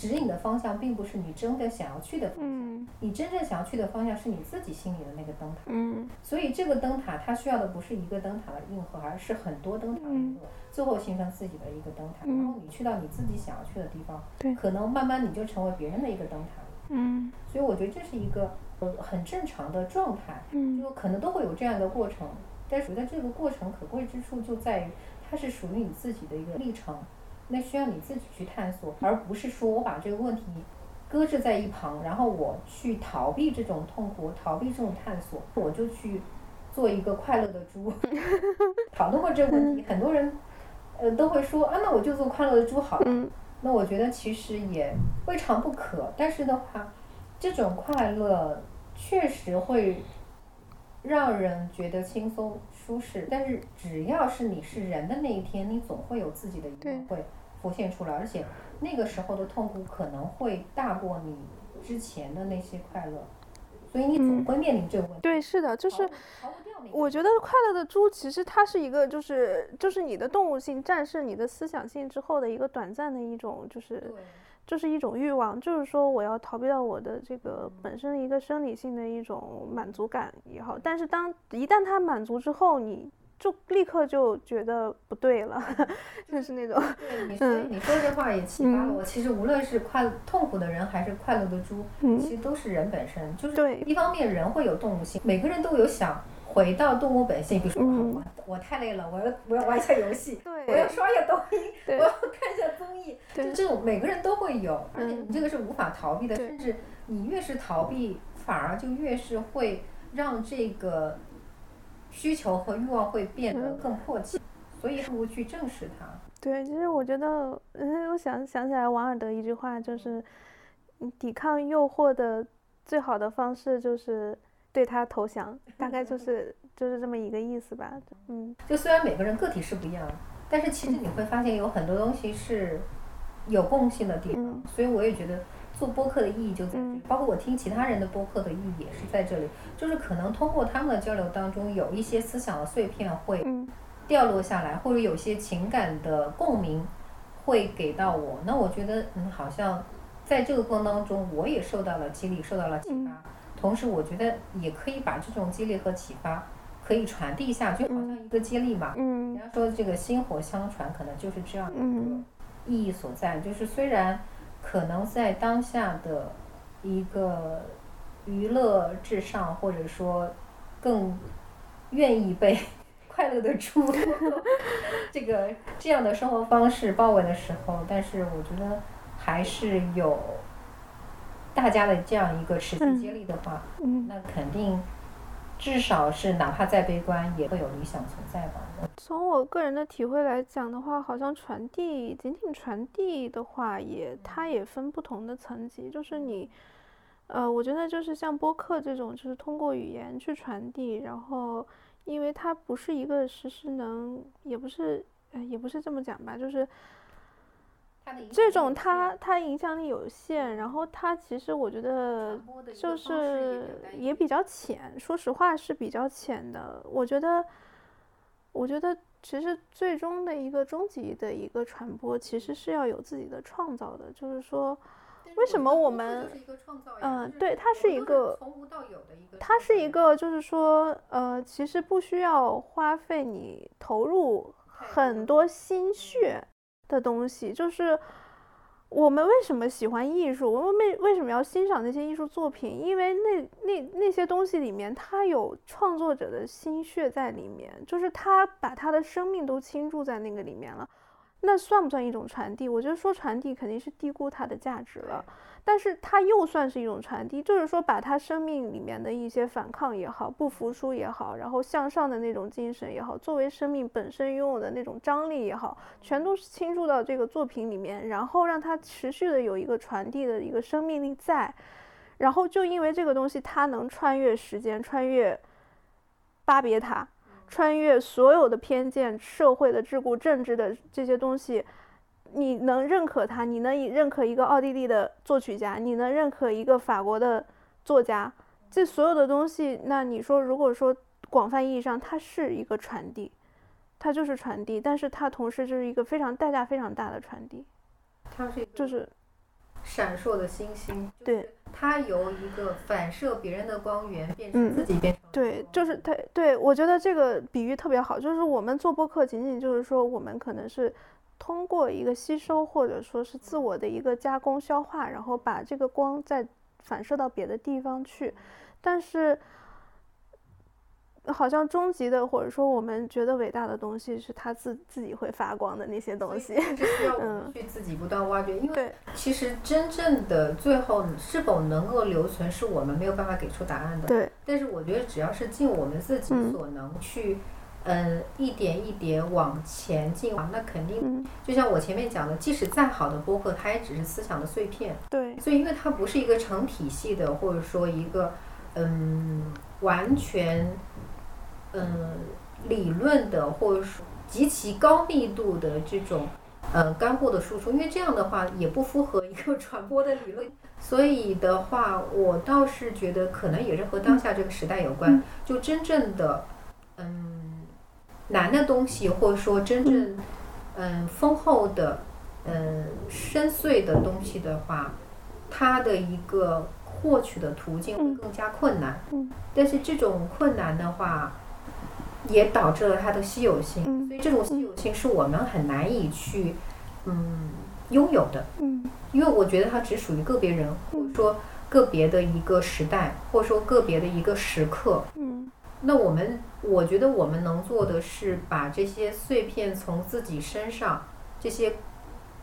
指引的方向并不是你真的想要去的方向，嗯你真正想要去的方向是你自己心里的那个灯塔。嗯所以这个灯塔它需要的不是一个灯塔的硬核，而是很多灯塔的应和，最后形成自己的一个灯塔。嗯然后你去到你自己想要去的地方，对可能慢慢你就成为别人的一个灯塔。嗯所以我觉得这是一个呃很正常的状态。嗯就可能都会有这样的过程，但是在这个过程可贵之处就在于，它是属于你自己的一个历程，那需要你自己去探索，而不是说我把这个问题搁置在一旁，然后我去逃避这种痛苦，逃避这种探索，我就去做一个快乐的猪。讨论过这个问题，很多人呃都会说啊，那我就做快乐的猪好了。嗯那我觉得其实也未尝不可，但是的话，这种快乐确实会让人觉得轻松舒适。但是只要是你是人的那一天，你总会有自己的疑对问会浮现出来，而且那个时候的痛苦可能会大过你之前的那些快乐，所以你总嗯会面临这个问题。对，是的，就是我觉得快乐的猪其实它是一个，就是就是你的动物性战胜你的思想性之后的一个短暂的一种，就是就是一种欲望，就是说我要逃避到我的这个本身的一个生理性的一种满足感也好，但是当一旦它满足之后，你就立刻就觉得不对了，就是那种，对你，所以你说这话也启发了嗯我。其实无论是快痛苦的人，还是快乐的猪，嗯其实都是人本身。就是对一方面人会有动物性，每个人都有想回到动物本性，比如说、嗯我我太累了，我要我要玩一下游戏，我要刷一下抖音，我要看一下综艺，就这种每个人都会有，而且嗯你这个是无法逃避的，对甚至你越是逃避，反而就越是会让这个需求和欲望会变得嗯更迫切，所以不如去正视它。对，其实我觉得，嗯，我想想起来王尔德一句话，就是，嗯抵抗诱惑的最好的方式就是对他投降，大概就是就是这么一个意思吧。嗯就虽然每个人个体是不一样，但是其实你会发现有很多东西是有共性的地方，嗯所以我也觉得做播客的意义就在这里，嗯。包括我听其他人的播客的意义也是在这里，就是可能通过他们的交流当中，有一些思想的碎片会嗯。掉落下来，或者有些情感的共鸣会给到我，那我觉得嗯，好像在这个过程当中，我也受到了激励，受到了启发。嗯。同时，我觉得也可以把这种激励和启发可以传递下去，就好像一个接力嘛。人嗯家说这个薪火相传，可能就是这样的一个嗯。意义所在。就是虽然可能在当下的一个娱乐至上，或者说更愿意被 快乐的猪这个这样的生活方式包围的时候，但是我觉得还是有大家的这样一个持续嗯接力的话，嗯，那肯定至少是哪怕再悲观，也会有理想存在吧。从我个人的体会来讲的话，好像传递仅仅传递的话也，它也分不同的层级，就是你。呃，我觉得就是像播客这种，就是通过语言去传递，然后，因为它不是一个实时能，也不是，呃，也不是这么讲吧，就是这种它它影响力有限，然后它其实我觉得就是也比较浅，说实话是比较浅的。我觉得，我觉得其实最终的一个终极的一个传播，其实是要有自己的创造的，就是说，为什么我们嗯就是对它是一个从无到有的一个它是一个就是说，呃，其实不需要花费你投入很多多心血的东西，就是我们为什么喜欢艺术？我们为为什么要欣赏那些艺术作品？因为那那那些东西里面，它有创作者的心血在里面，就是他把他的生命都倾注在那个里面了。那算不算一种传递？我觉得说传递肯定是低估它的价值了。但是它又算是一种传递，就是说把他生命里面的一些反抗也好，不服输也好，然后向上的那种精神也好，作为生命本身拥有的那种张力也好，全都是倾注到这个作品里面，然后让它持续的有一个传递的一个生命力在，然后就因为这个东西，它能穿越时间，穿越巴别塔，穿越所有的偏见、社会的桎梏、政治的这些东西。你能认可他，你能认可一个奥地利的作曲家，你能认可一个法国的作家，这所有的东西，那你说，如果说广泛意义上它是一个传递，它就是传递，但是它同时就是一个非常代价非常大的传递，它是就是闪烁的星星，对它由一个反射别人的光源变嗯成自己变成了对，就是它，对我觉得这个比喻特别好，就是我们做播客，仅仅就是说我们可能是通过一个吸收或者说是自我的一个加工消化，然后把这个光再反射到别的地方去，但是好像终极的或者说我们觉得伟大的东西是它自自己会发光的那些东西，是需要我 们嗯去自己不断挖掘，因为其实真正的最后是否能够留存，是我们没有办法给出答案的。对，但是我觉得只要是尽我们自己嗯所能去，嗯，一点一点往前进，那肯定嗯，就像我前面讲的，即使再好的播客，它也只是思想的碎片。对，所以，因为它不是一个成体系的，或者说一个嗯完全嗯理论的，或者说极其高密度的这种呃干货的输出，因为这样的话也不符合一个传播的理论。所以的话，我倒是觉得可能也是和当下这个时代有关嗯，就真正的嗯难的东西，或者说真正嗯丰厚的嗯深邃的东西的话，它的一个获取的途径会嗯更加困难。嗯但是这种困难的话，也导致了它的稀有性。嗯。所以这种稀有性是我们很难以去嗯拥有的，嗯。因为我觉得它只属于个别人，或者说个别的一个时代，或者说个别的一个时刻。嗯。那我们，我觉得我们能做的是把这些碎片从自己身上，这些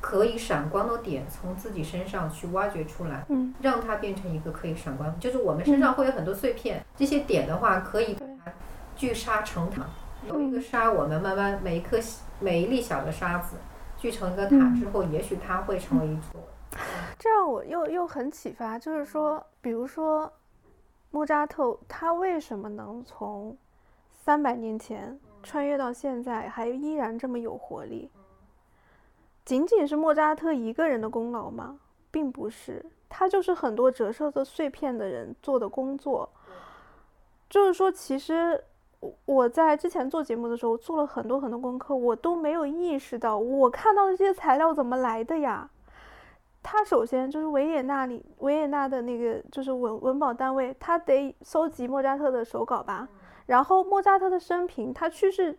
可以闪光的点从自己身上去挖掘出来，嗯。让它变成一个可以闪光。就是我们身上会有很多碎片，这些点的话可以聚沙成塔。有一个沙，我们慢慢每一颗每一粒小的沙子聚成一个塔之后，也许它会成为一座。这让我又又很启发，就是说，比如说莫扎特，他为什么能从三百年前穿越到现在，还依然这么有活力？仅仅是莫扎特一个人的功劳吗？并不是，他就是很多折射的碎片的人做的工作。就是说，其实我我在之前做节目的时候做了很多很多功课，我都没有意识到我看到的这些材料怎么来的呀。他首先就是维也纳里维也纳的那个就是文文保单位，他得搜集莫扎特的手稿吧，然后莫扎特的生平，他去世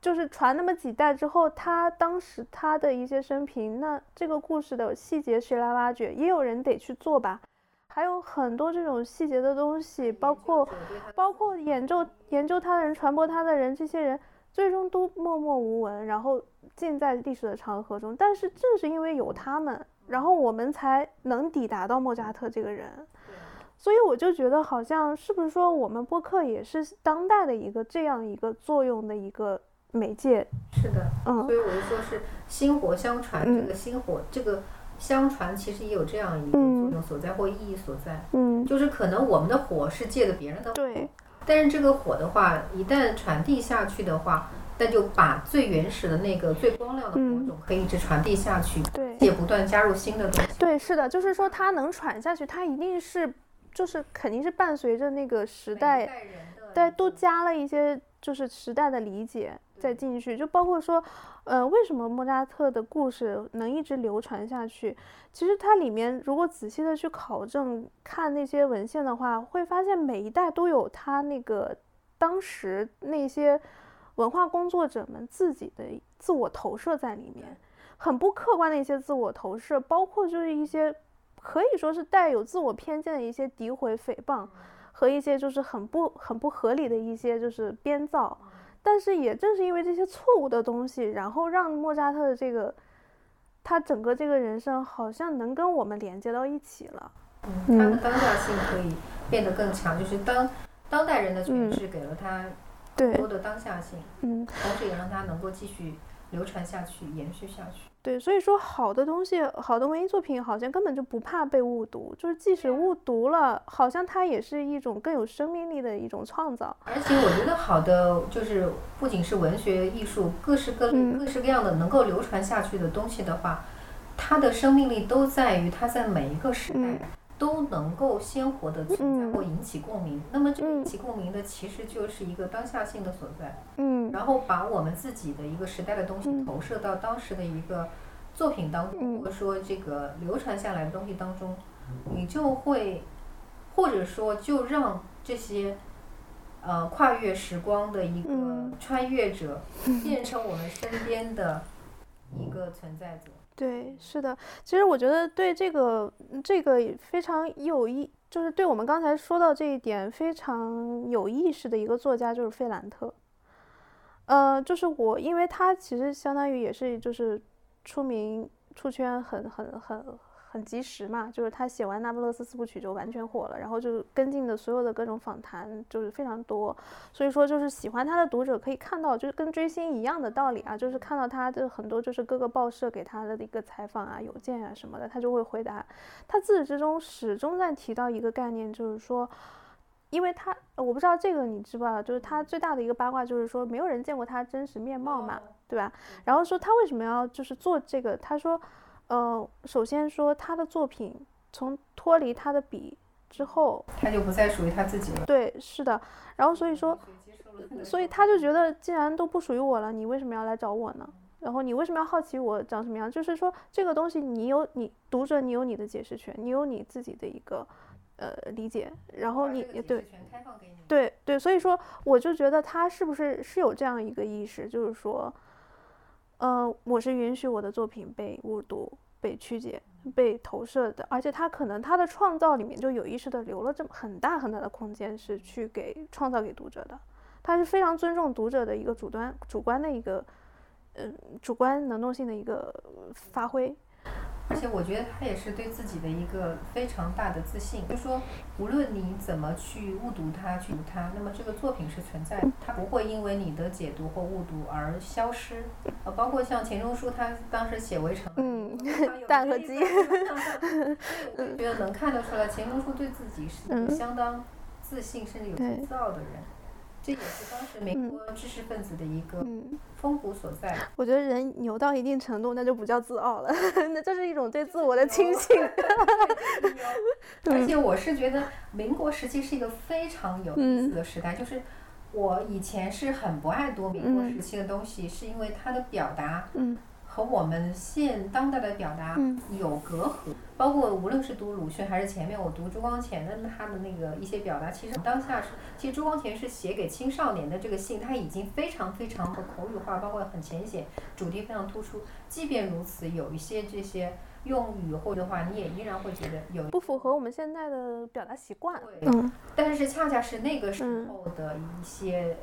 就是传那么几代之后，他当时他的一些生平，那这个故事的细节谁来挖掘？也有人得去做吧。还有很多这种细节的东西，包括包括研究研究他的人、传播他的人，这些人最终都默默无闻，然后浸在历史的长河中。但是正是因为有他们，然后我们才能抵达到莫扎特这个人。所以我就觉得，好像是不是说我们播客也是当代的一个这样一个作用的一个媒介？是的，嗯所以我就说是薪火相传，嗯这个薪火这个相传其实也有这样一个作用所在或意义所在，嗯，就是可能我们的火是借的别人的火，对，但是这个火的话，一旦传递下去的话，那就把最原始的那个最光亮的火嗯。种可以一直传递下去，对，也不断加入新的东西。对，是的，就是说它能传下去，它一定是，就是肯定是伴随着那个时代，人的对，都加了一些就是时代的理解再进去，就包括说，呃，为什么莫扎特的故事能一直流传下去？其实它里面如果仔细的去考证看那些文献的话，会发现每一代都有他那个当时那些文化工作者们自己的自我投射在里面，很不客观的一些自我投射，包括就是一些可以说是带有自我偏见的一些诋毁、诽谤。和一些就是很不很不合理的一些就是编造，但是也正是因为这些错误的东西，然后让莫扎特的这个他整个这个人生好像能跟我们连接到一起了。嗯，他的当下性可以变得更强，就是当当代人的嗯诠释给了它对更，多的当下性，嗯，同时也让他能够继续流传下去、延续下去。对，所以说好的东西，好的文艺作品好像根本就不怕被误读，就是即使误读了，好像它也是一种更有生命力的一种创造。而且我觉得好的就是不仅是文学艺术，各式各类、嗯各式各样的能够流传下去的东西的话，它的生命力都在于它在每一个时代。嗯都能够鲜活的存在嗯。或引起共鸣，那么这个嗯。引起共鸣的其实就是一个当下性的所在，嗯。然后把我们自己的一个时代的东西嗯。投射到当时的一个作品当中，嗯。或者说这个流传下来的东西当中，你就会，或者说就让这些呃跨越时光的一个嗯。穿越者，变成我们身边的一个存在者。对，是的。其实我觉得对这个这个非常有意，就是对我们刚才说到这一点非常有意识的一个作家就是费兰特。呃，就是我，因为他其实相当于也是就是出名出圈很很很很及时嘛，就是他写完《那不勒斯四部曲》就完全火了，然后就跟进的所有的各种访谈就是非常多，所以说就是喜欢他的读者可以看到，就是跟追星一样的道理啊，就是看到他的很多就是各个报社给他的一个采访啊、邮件啊什么的，他就会回答。他自始至终始终在提到一个概念，就是说。因为他，呃我不知道这个你知不知道，就是他最大的一个八卦就是说，没有人见过他真实面貌嘛，对吧？然后说他为什么要就是做这个？他说，呃，首先说他的作品从脱离他的笔之后，他就不再属于他自己了。对，是的。然后所以说，所以他就觉得既然都不属于我了，你为什么要来找我呢？然后你为什么要好奇我长什么样？就是说这个东西你有你读者，你有你的解释权，你有你自己的一个呃理解，然后你也对。对对，所以说我就觉得他是不是是有这样一个意识，就是说，呃，我是允许我的作品被误读、被曲解、被投射的，而且他可能他的创造里面就有意识的留了这么很大很大的空间，是去给创造给读者的。他是非常尊重读者的一个主端主观的一个，嗯，主观能动性的一个发挥。而且我觉得他也是对自己的一个非常大的自信，就是说，无论你怎么去误读它、去读它，那么这个作品是存在的，它不会因为你的解读或误读而消失。呃，包括像钱钟书，他当时写《围城》，嗯，蛋和鸡，觉得能看得出来，钱钟书对自己是相当自信，甚至有些自傲的人。这也是当时美国知识分子的一个风骨所在。我觉得人牛到一定程度，那就不叫自傲了，那这是一种对自我的清醒。而且我是觉得民国时期是一个非常有意思的时代，就是我以前是很不爱读民国时期的东西，是因为它的表达。和我们现当代的表达有隔阂，包括无论是读鲁迅还是前面我读朱光潜的他的那个一些表达，其实当下是，其实朱光潜是写给青少年的这个信，他已经非常非常的口语化，包括很浅显，主题非常突出。即便如此，有一些这些用语或的话，你也依然会觉得有不符合我们现在的表达习惯。嗯，但是恰恰是那个时候的一些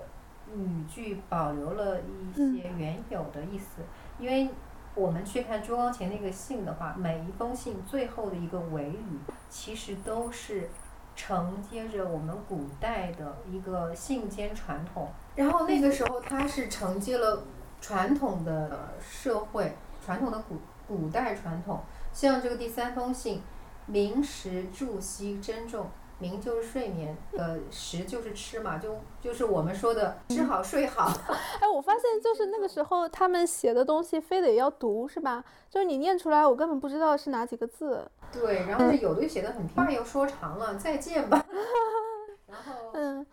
语句保留了一些原有的意思。因为我们去看朱光潜那个信的话，每一封信最后的一个尾语，其实都是承接着我们古代的一个信笺传统。然后那个时候，他是承接了传统的社会、传统的古古代传统。像这个第三封信，明时祝息珍重。眠就是睡眠，呃，食就是吃嘛，就就是我们说的 吃好睡好。哎，我发现就是那个时候他们写的东西非得要读是吧？就是你念出来，我根本不知道是哪几个字。对，然后是有的写的很话又说长了，再见吧。然后，嗯，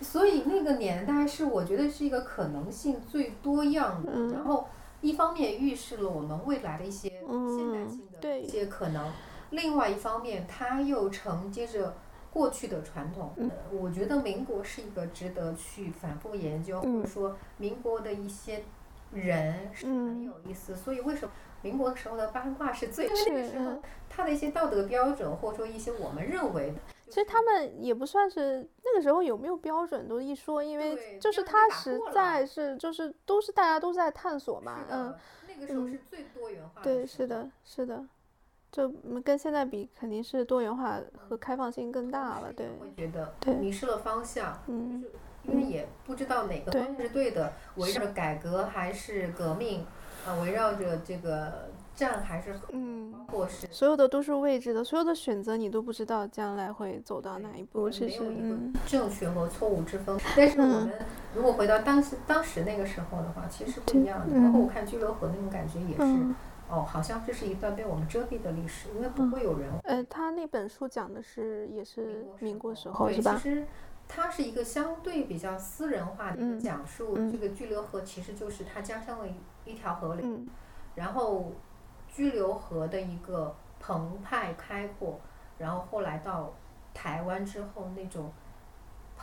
所以那个年代是我觉得是一个可能性最多样的，然后一方面预示了我们未来的一些现代性的一些可能，另外一方面它又承接着。过去的传统，我觉得民国是一个值得去反复研究，或者说民国的一些人是很有意思。所以为什么民国时候的八卦是最？那个时候他的一些道德标准，或者说一些我们认为的，其实他们也不算是那个时候有没有标准都一说，因为就是他实在是就是都是大家都在探索嘛，嗯，那个时候是最多元化。对，是的，是的。就跟现在比，肯定是多元化和开放性更大了，对。会觉得迷失了方向，嗯，因为也不知道哪个方向是对的，围绕着改革还是革命，啊，围绕着这个战还是嗯，或是所有的都是未知的，所有的选择你都不知道将来会走到哪一步，其实嗯，正确和错误之分。但是我们如果回到当时当时那个时候的话，其实不一样的。包括我看居留河那种感觉也是。哦，好像这是一段被我们遮蔽的历史，因为不会有人。呃，他那本书讲的是也是民国时候，对？其实它是一个相对比较私人化的一个讲述。这个居留河其实就是他家乡的一一条河流，然后居留河的一个澎湃开阔，然后后来到台湾之后那种。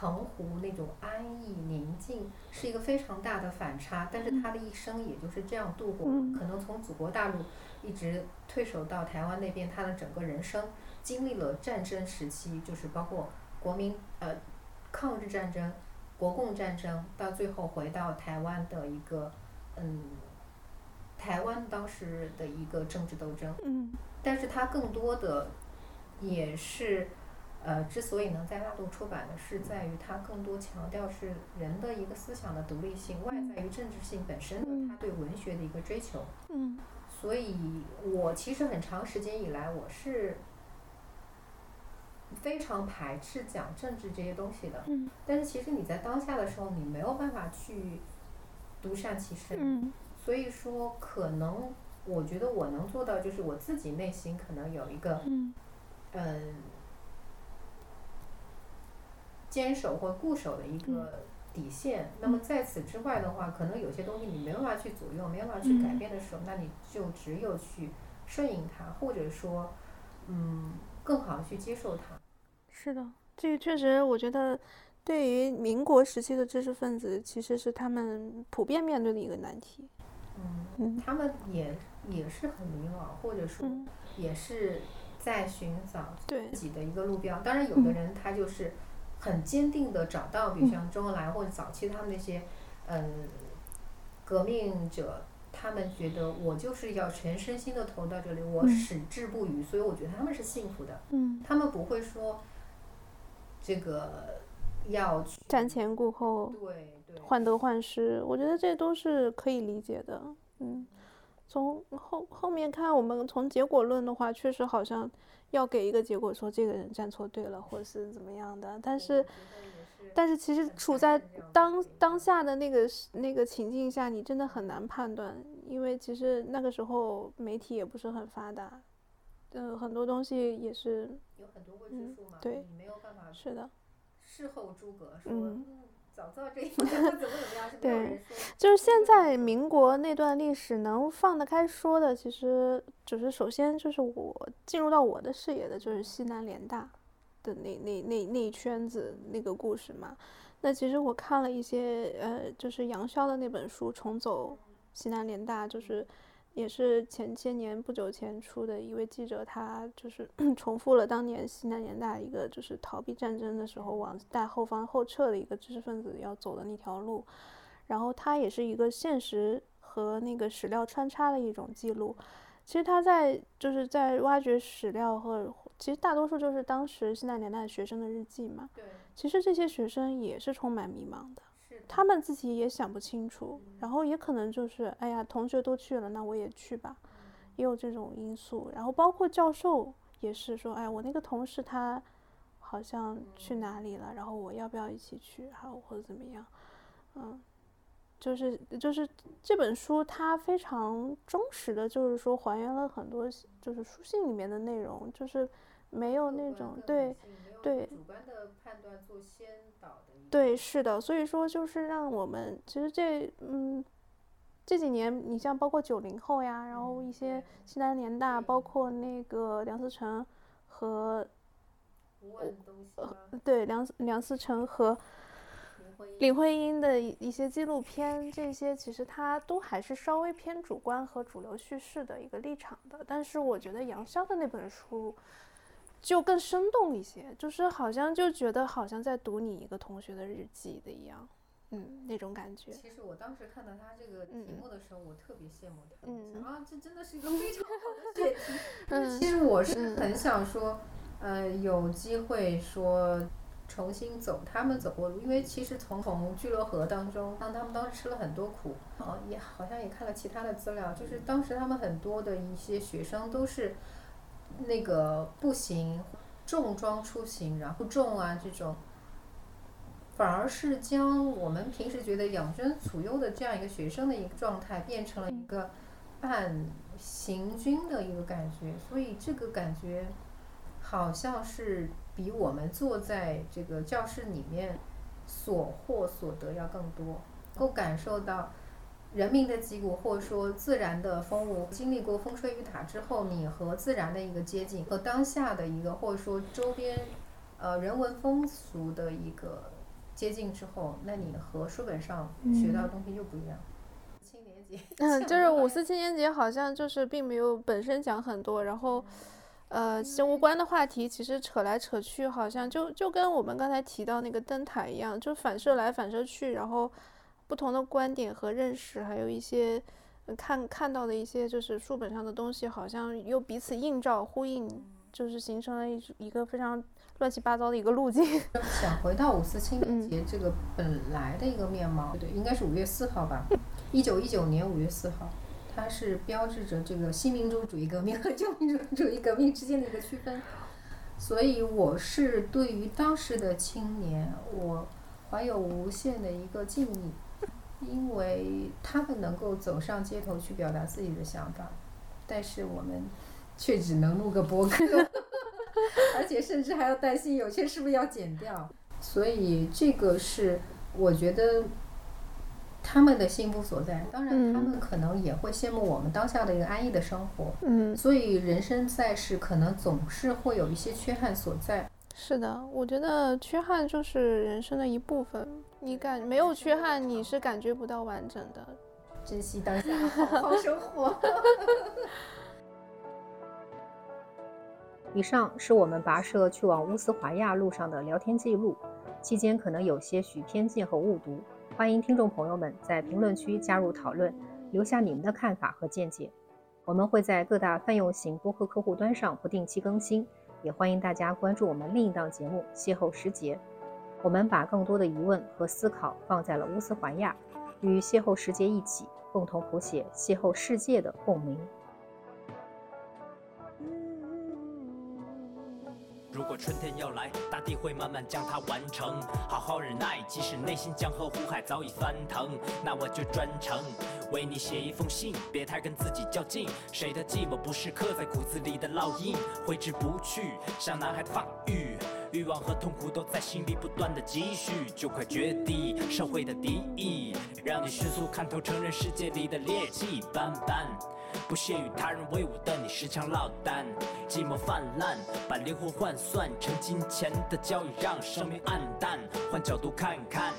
澎湖那种安逸宁静是一个非常大的反差，但是他的一生也就是这样度过。可能从祖国大陆一直退守到台湾那边，他的整个人生经历了战争时期，就是包括国民呃抗日战争、国共战争，到最后回到台湾的一个嗯台湾当时的一个政治斗争。嗯，但是他更多的也是。呃，之所以能在大陆出版呢是在于它更多强调是人的一个思想的独立性，外在于政治性本身的，他对文学的一个追求。嗯。所以我其实很长时间以来，我是非常排斥讲政治这些东西的。嗯。但是其实你在当下的时候，你没有办法去独善其身。嗯。所以说，可能我觉得我能做到，就是我自己内心可能有一个，嗯。嗯。坚守或固守的一个底线。那么在此之外的话，可能有些东西你没办法去左右，没办法去改变的时候，那你就只有去顺应它，或者说，嗯，更好的去接受它。是的，这个确实，我觉得对于民国时期的知识分子，其实是他们普遍面对的一个难题。嗯。嗯他们也也是很迷茫，或者说嗯，也是在寻找自，己的一个路标。当然，有的人他就是很坚定的找到，比如像周恩来或者早期他们那些嗯革命者，他们觉得我就是要全身心的投到这里，我嗯矢志不渝，所以我觉得他们是幸福的。嗯，他们不会说这个要去瞻前顾后，对对患得患失，我觉得这都是可以理解的。嗯，从后后面看，我们从结果论的话，确实好像要给一个结果，说这个人站错队了，或者是怎么样的。但是，但是其实处在当当下的那个那个情境下，你真的很难判断，因为其实那个时候媒体也不是很发达，嗯，很多东西也是有很多未知嗯数嘛，对你没有办法是的。事后诸葛说，早知道这一点怎么怎么样，是没有对人说。就是现在民国那段历史能放得开说的，其实就是首先就是我进入到我的视野的，就是西南联大的那那那那一圈子那个故事嘛。那其实我看了一些呃，就是杨逍的那本书《重走西南联大》，就是也是前些年不久前出的一位记者，他就是 重复了当年西南联大一个就是逃避战争的时候往大后方后撤的一个知识分子要走的那条路。然后他也是一个现实和那个史料穿插的一种记录。其实他在就是在挖掘史料和，其实大多数就是当时西南联大学生的日记嘛。对，其实这些学生也是充满迷茫的，他们自己也想不清楚，然后也可能就是哎呀，同学都去了，那我也去吧，也有这种因素。然后包括教授也是说，哎，我那个同事他好像去哪里了，然后我要不要一起去，还有或者怎么样，嗯。就是就是这本书，它非常忠实的，就是说还原了很多就是书信里面的内容，就是没有那种对对主观的判断做先导的对是的，所以说就是让我们其实这嗯这几年，你像包括九零后呀，然后一些西南联大，包括那个梁思成和无问东西吗？对梁思梁思成和林徽因林徽因的一一些纪录片，这些其实它都还是稍微偏主观和主流叙事的一个立场的。但是我觉得杨潇的那本书就更生动一些，就是好像就觉得好像在读你一个同学的日记的一样，嗯，那种感觉。其实我当时看到他这个题嗯目的时候，我特别羡慕他。嗯啊，这真的是一个非常好的 选题。嗯其实我是嗯很想说，呃，有机会说重新走他们走过的路，因为其实从从聚乐河当中，当他们当时吃了很多苦，哦，也好像也看了其他的资料，就是当时他们很多的一些学生都是那个步行重装出行，然后重啊这种。反而是将我们平时觉得养尊处优的这样一个学生的一个状态，变成了一个半行军的一个感觉，所以这个感觉好像是比我们坐在这个教室里面所获所得要更多，能够感受到人民的脊骨，或者说自然的风物，经历过风吹雨打之后，你和自然的一个接近，和当下的一个或者说周边呃人文风俗的一个接近之后，那你和书本上学到的东西又不一样。青年节，嗯，就是五四青年节好像就是并没有本身讲很多，然后，呃，其实无关的话题其实扯来扯去，好像就就跟我们刚才提到那个灯塔一样，就反射来反射去，然后不同的观点和认识，还有一些呃看看到的一些就是书本上的东西，好像又彼此映照呼应，就是形成了一一个非常乱七八糟的一个路径。想回到五四青年嗯节这个本来的一个面貌，对，应该是五月四号吧，一九一九年五月四号，它是标志着这个新民主主义革命和旧民主主义革命之间的一个区分。所以我是对于当时的青年，我怀有无限的一个敬意，因为他们能够走上街头去表达自己的想法，但是我们却只能录个播客。而且甚至还要担心有些是不是要剪掉，所以这个是我觉得他们的幸福所在。当然，他们可能也会羡慕我们当下的一个安逸的生活。嗯，所以人生在世，可能总是会有一些缺憾所在。是的，我觉得缺憾就是人生的一部分。你感没有缺憾，你是感觉不到完整的。珍惜当下，好好生活。以上是我们跋涉去往乌斯怀亚路上的聊天记录，期间可能有些许偏见和误读，欢迎听众朋友们在评论区加入讨论，留下你们的看法和见解。我们会在各大泛用型播客客户端上不定期更新，也欢迎大家关注我们另一档节目《邂逅时节》。我们把更多的疑问和思考放在了乌斯怀亚，与邂逅时节一起，共同谱写邂逅世界的共鸣。如果春天要来，大地会慢慢将它完成。好好忍耐，即使内心江河湖海早已翻腾，那我就专程为你写一封信。别太跟自己较劲，谁的寂寞不是刻在骨子里的烙印，挥之不去，像男孩的发育。欲望和痛苦都在心里不断的积蓄，就快绝地社会的敌意，让你迅速看透，承认世界里的劣迹斑斑。不屑与他人为伍的你时常落单，寂寞泛滥，把灵魂换算成金钱的交易，让生命黯淡。换角度看看，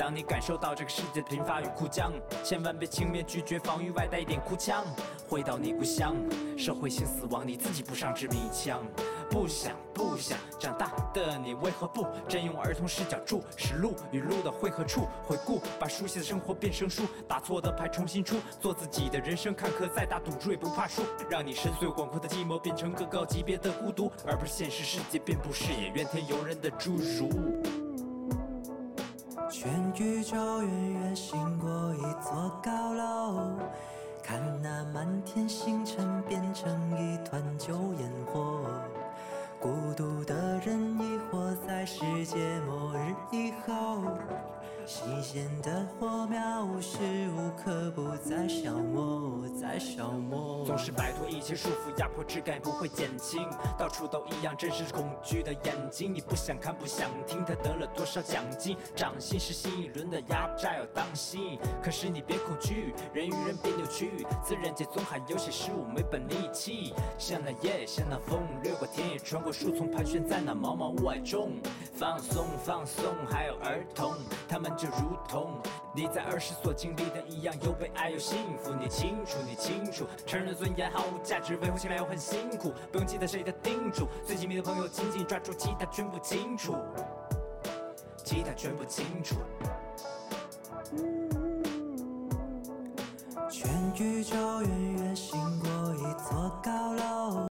当你感受到这个世界的贫乏与枯僵，千万别轻蔑拒绝防御外带一点哭腔。回到你故乡，社会性死亡，你自己不上支迷枪。不想不想长大的你，为何不真用儿童视角注视路与路的汇合处？回顾，把熟悉的生活变成书，打错的牌重新出，做自己的人生，看客再大赌注也不怕输，让你深邃广阔的寂寞变成更高级别的孤独，而不是现实世界遍布视野怨天尤人的侏儒。全宇宙远远行过一座高楼，看那满天星辰变成一团旧烟火。孤独的人疑惑在世界末日以后，新鲜的火苗无时无刻不在消磨，在消磨。总是摆脱一切束缚，压迫质感不会减轻，到处都一样，真实恐惧的眼睛。你不想看，不想听，他得了多少奖金？掌心是新一轮的压榨，要当心。可是你别恐惧，人与人别扭曲，自然界总还有些事物没本力气。像那夜，像那风，掠过田野，穿过树丛，盘旋在那茫茫雾霭中。放松，放松，还有儿童，他们就如同你在儿时所经历的一样，有被爱，有幸福。你清楚，你清楚，承认尊严毫无价值，维护起来又很辛苦。不用记得谁的叮嘱，最亲密的朋友紧紧抓住，其他全部清楚，其他全部清楚。全宇宙远远行过一座高楼。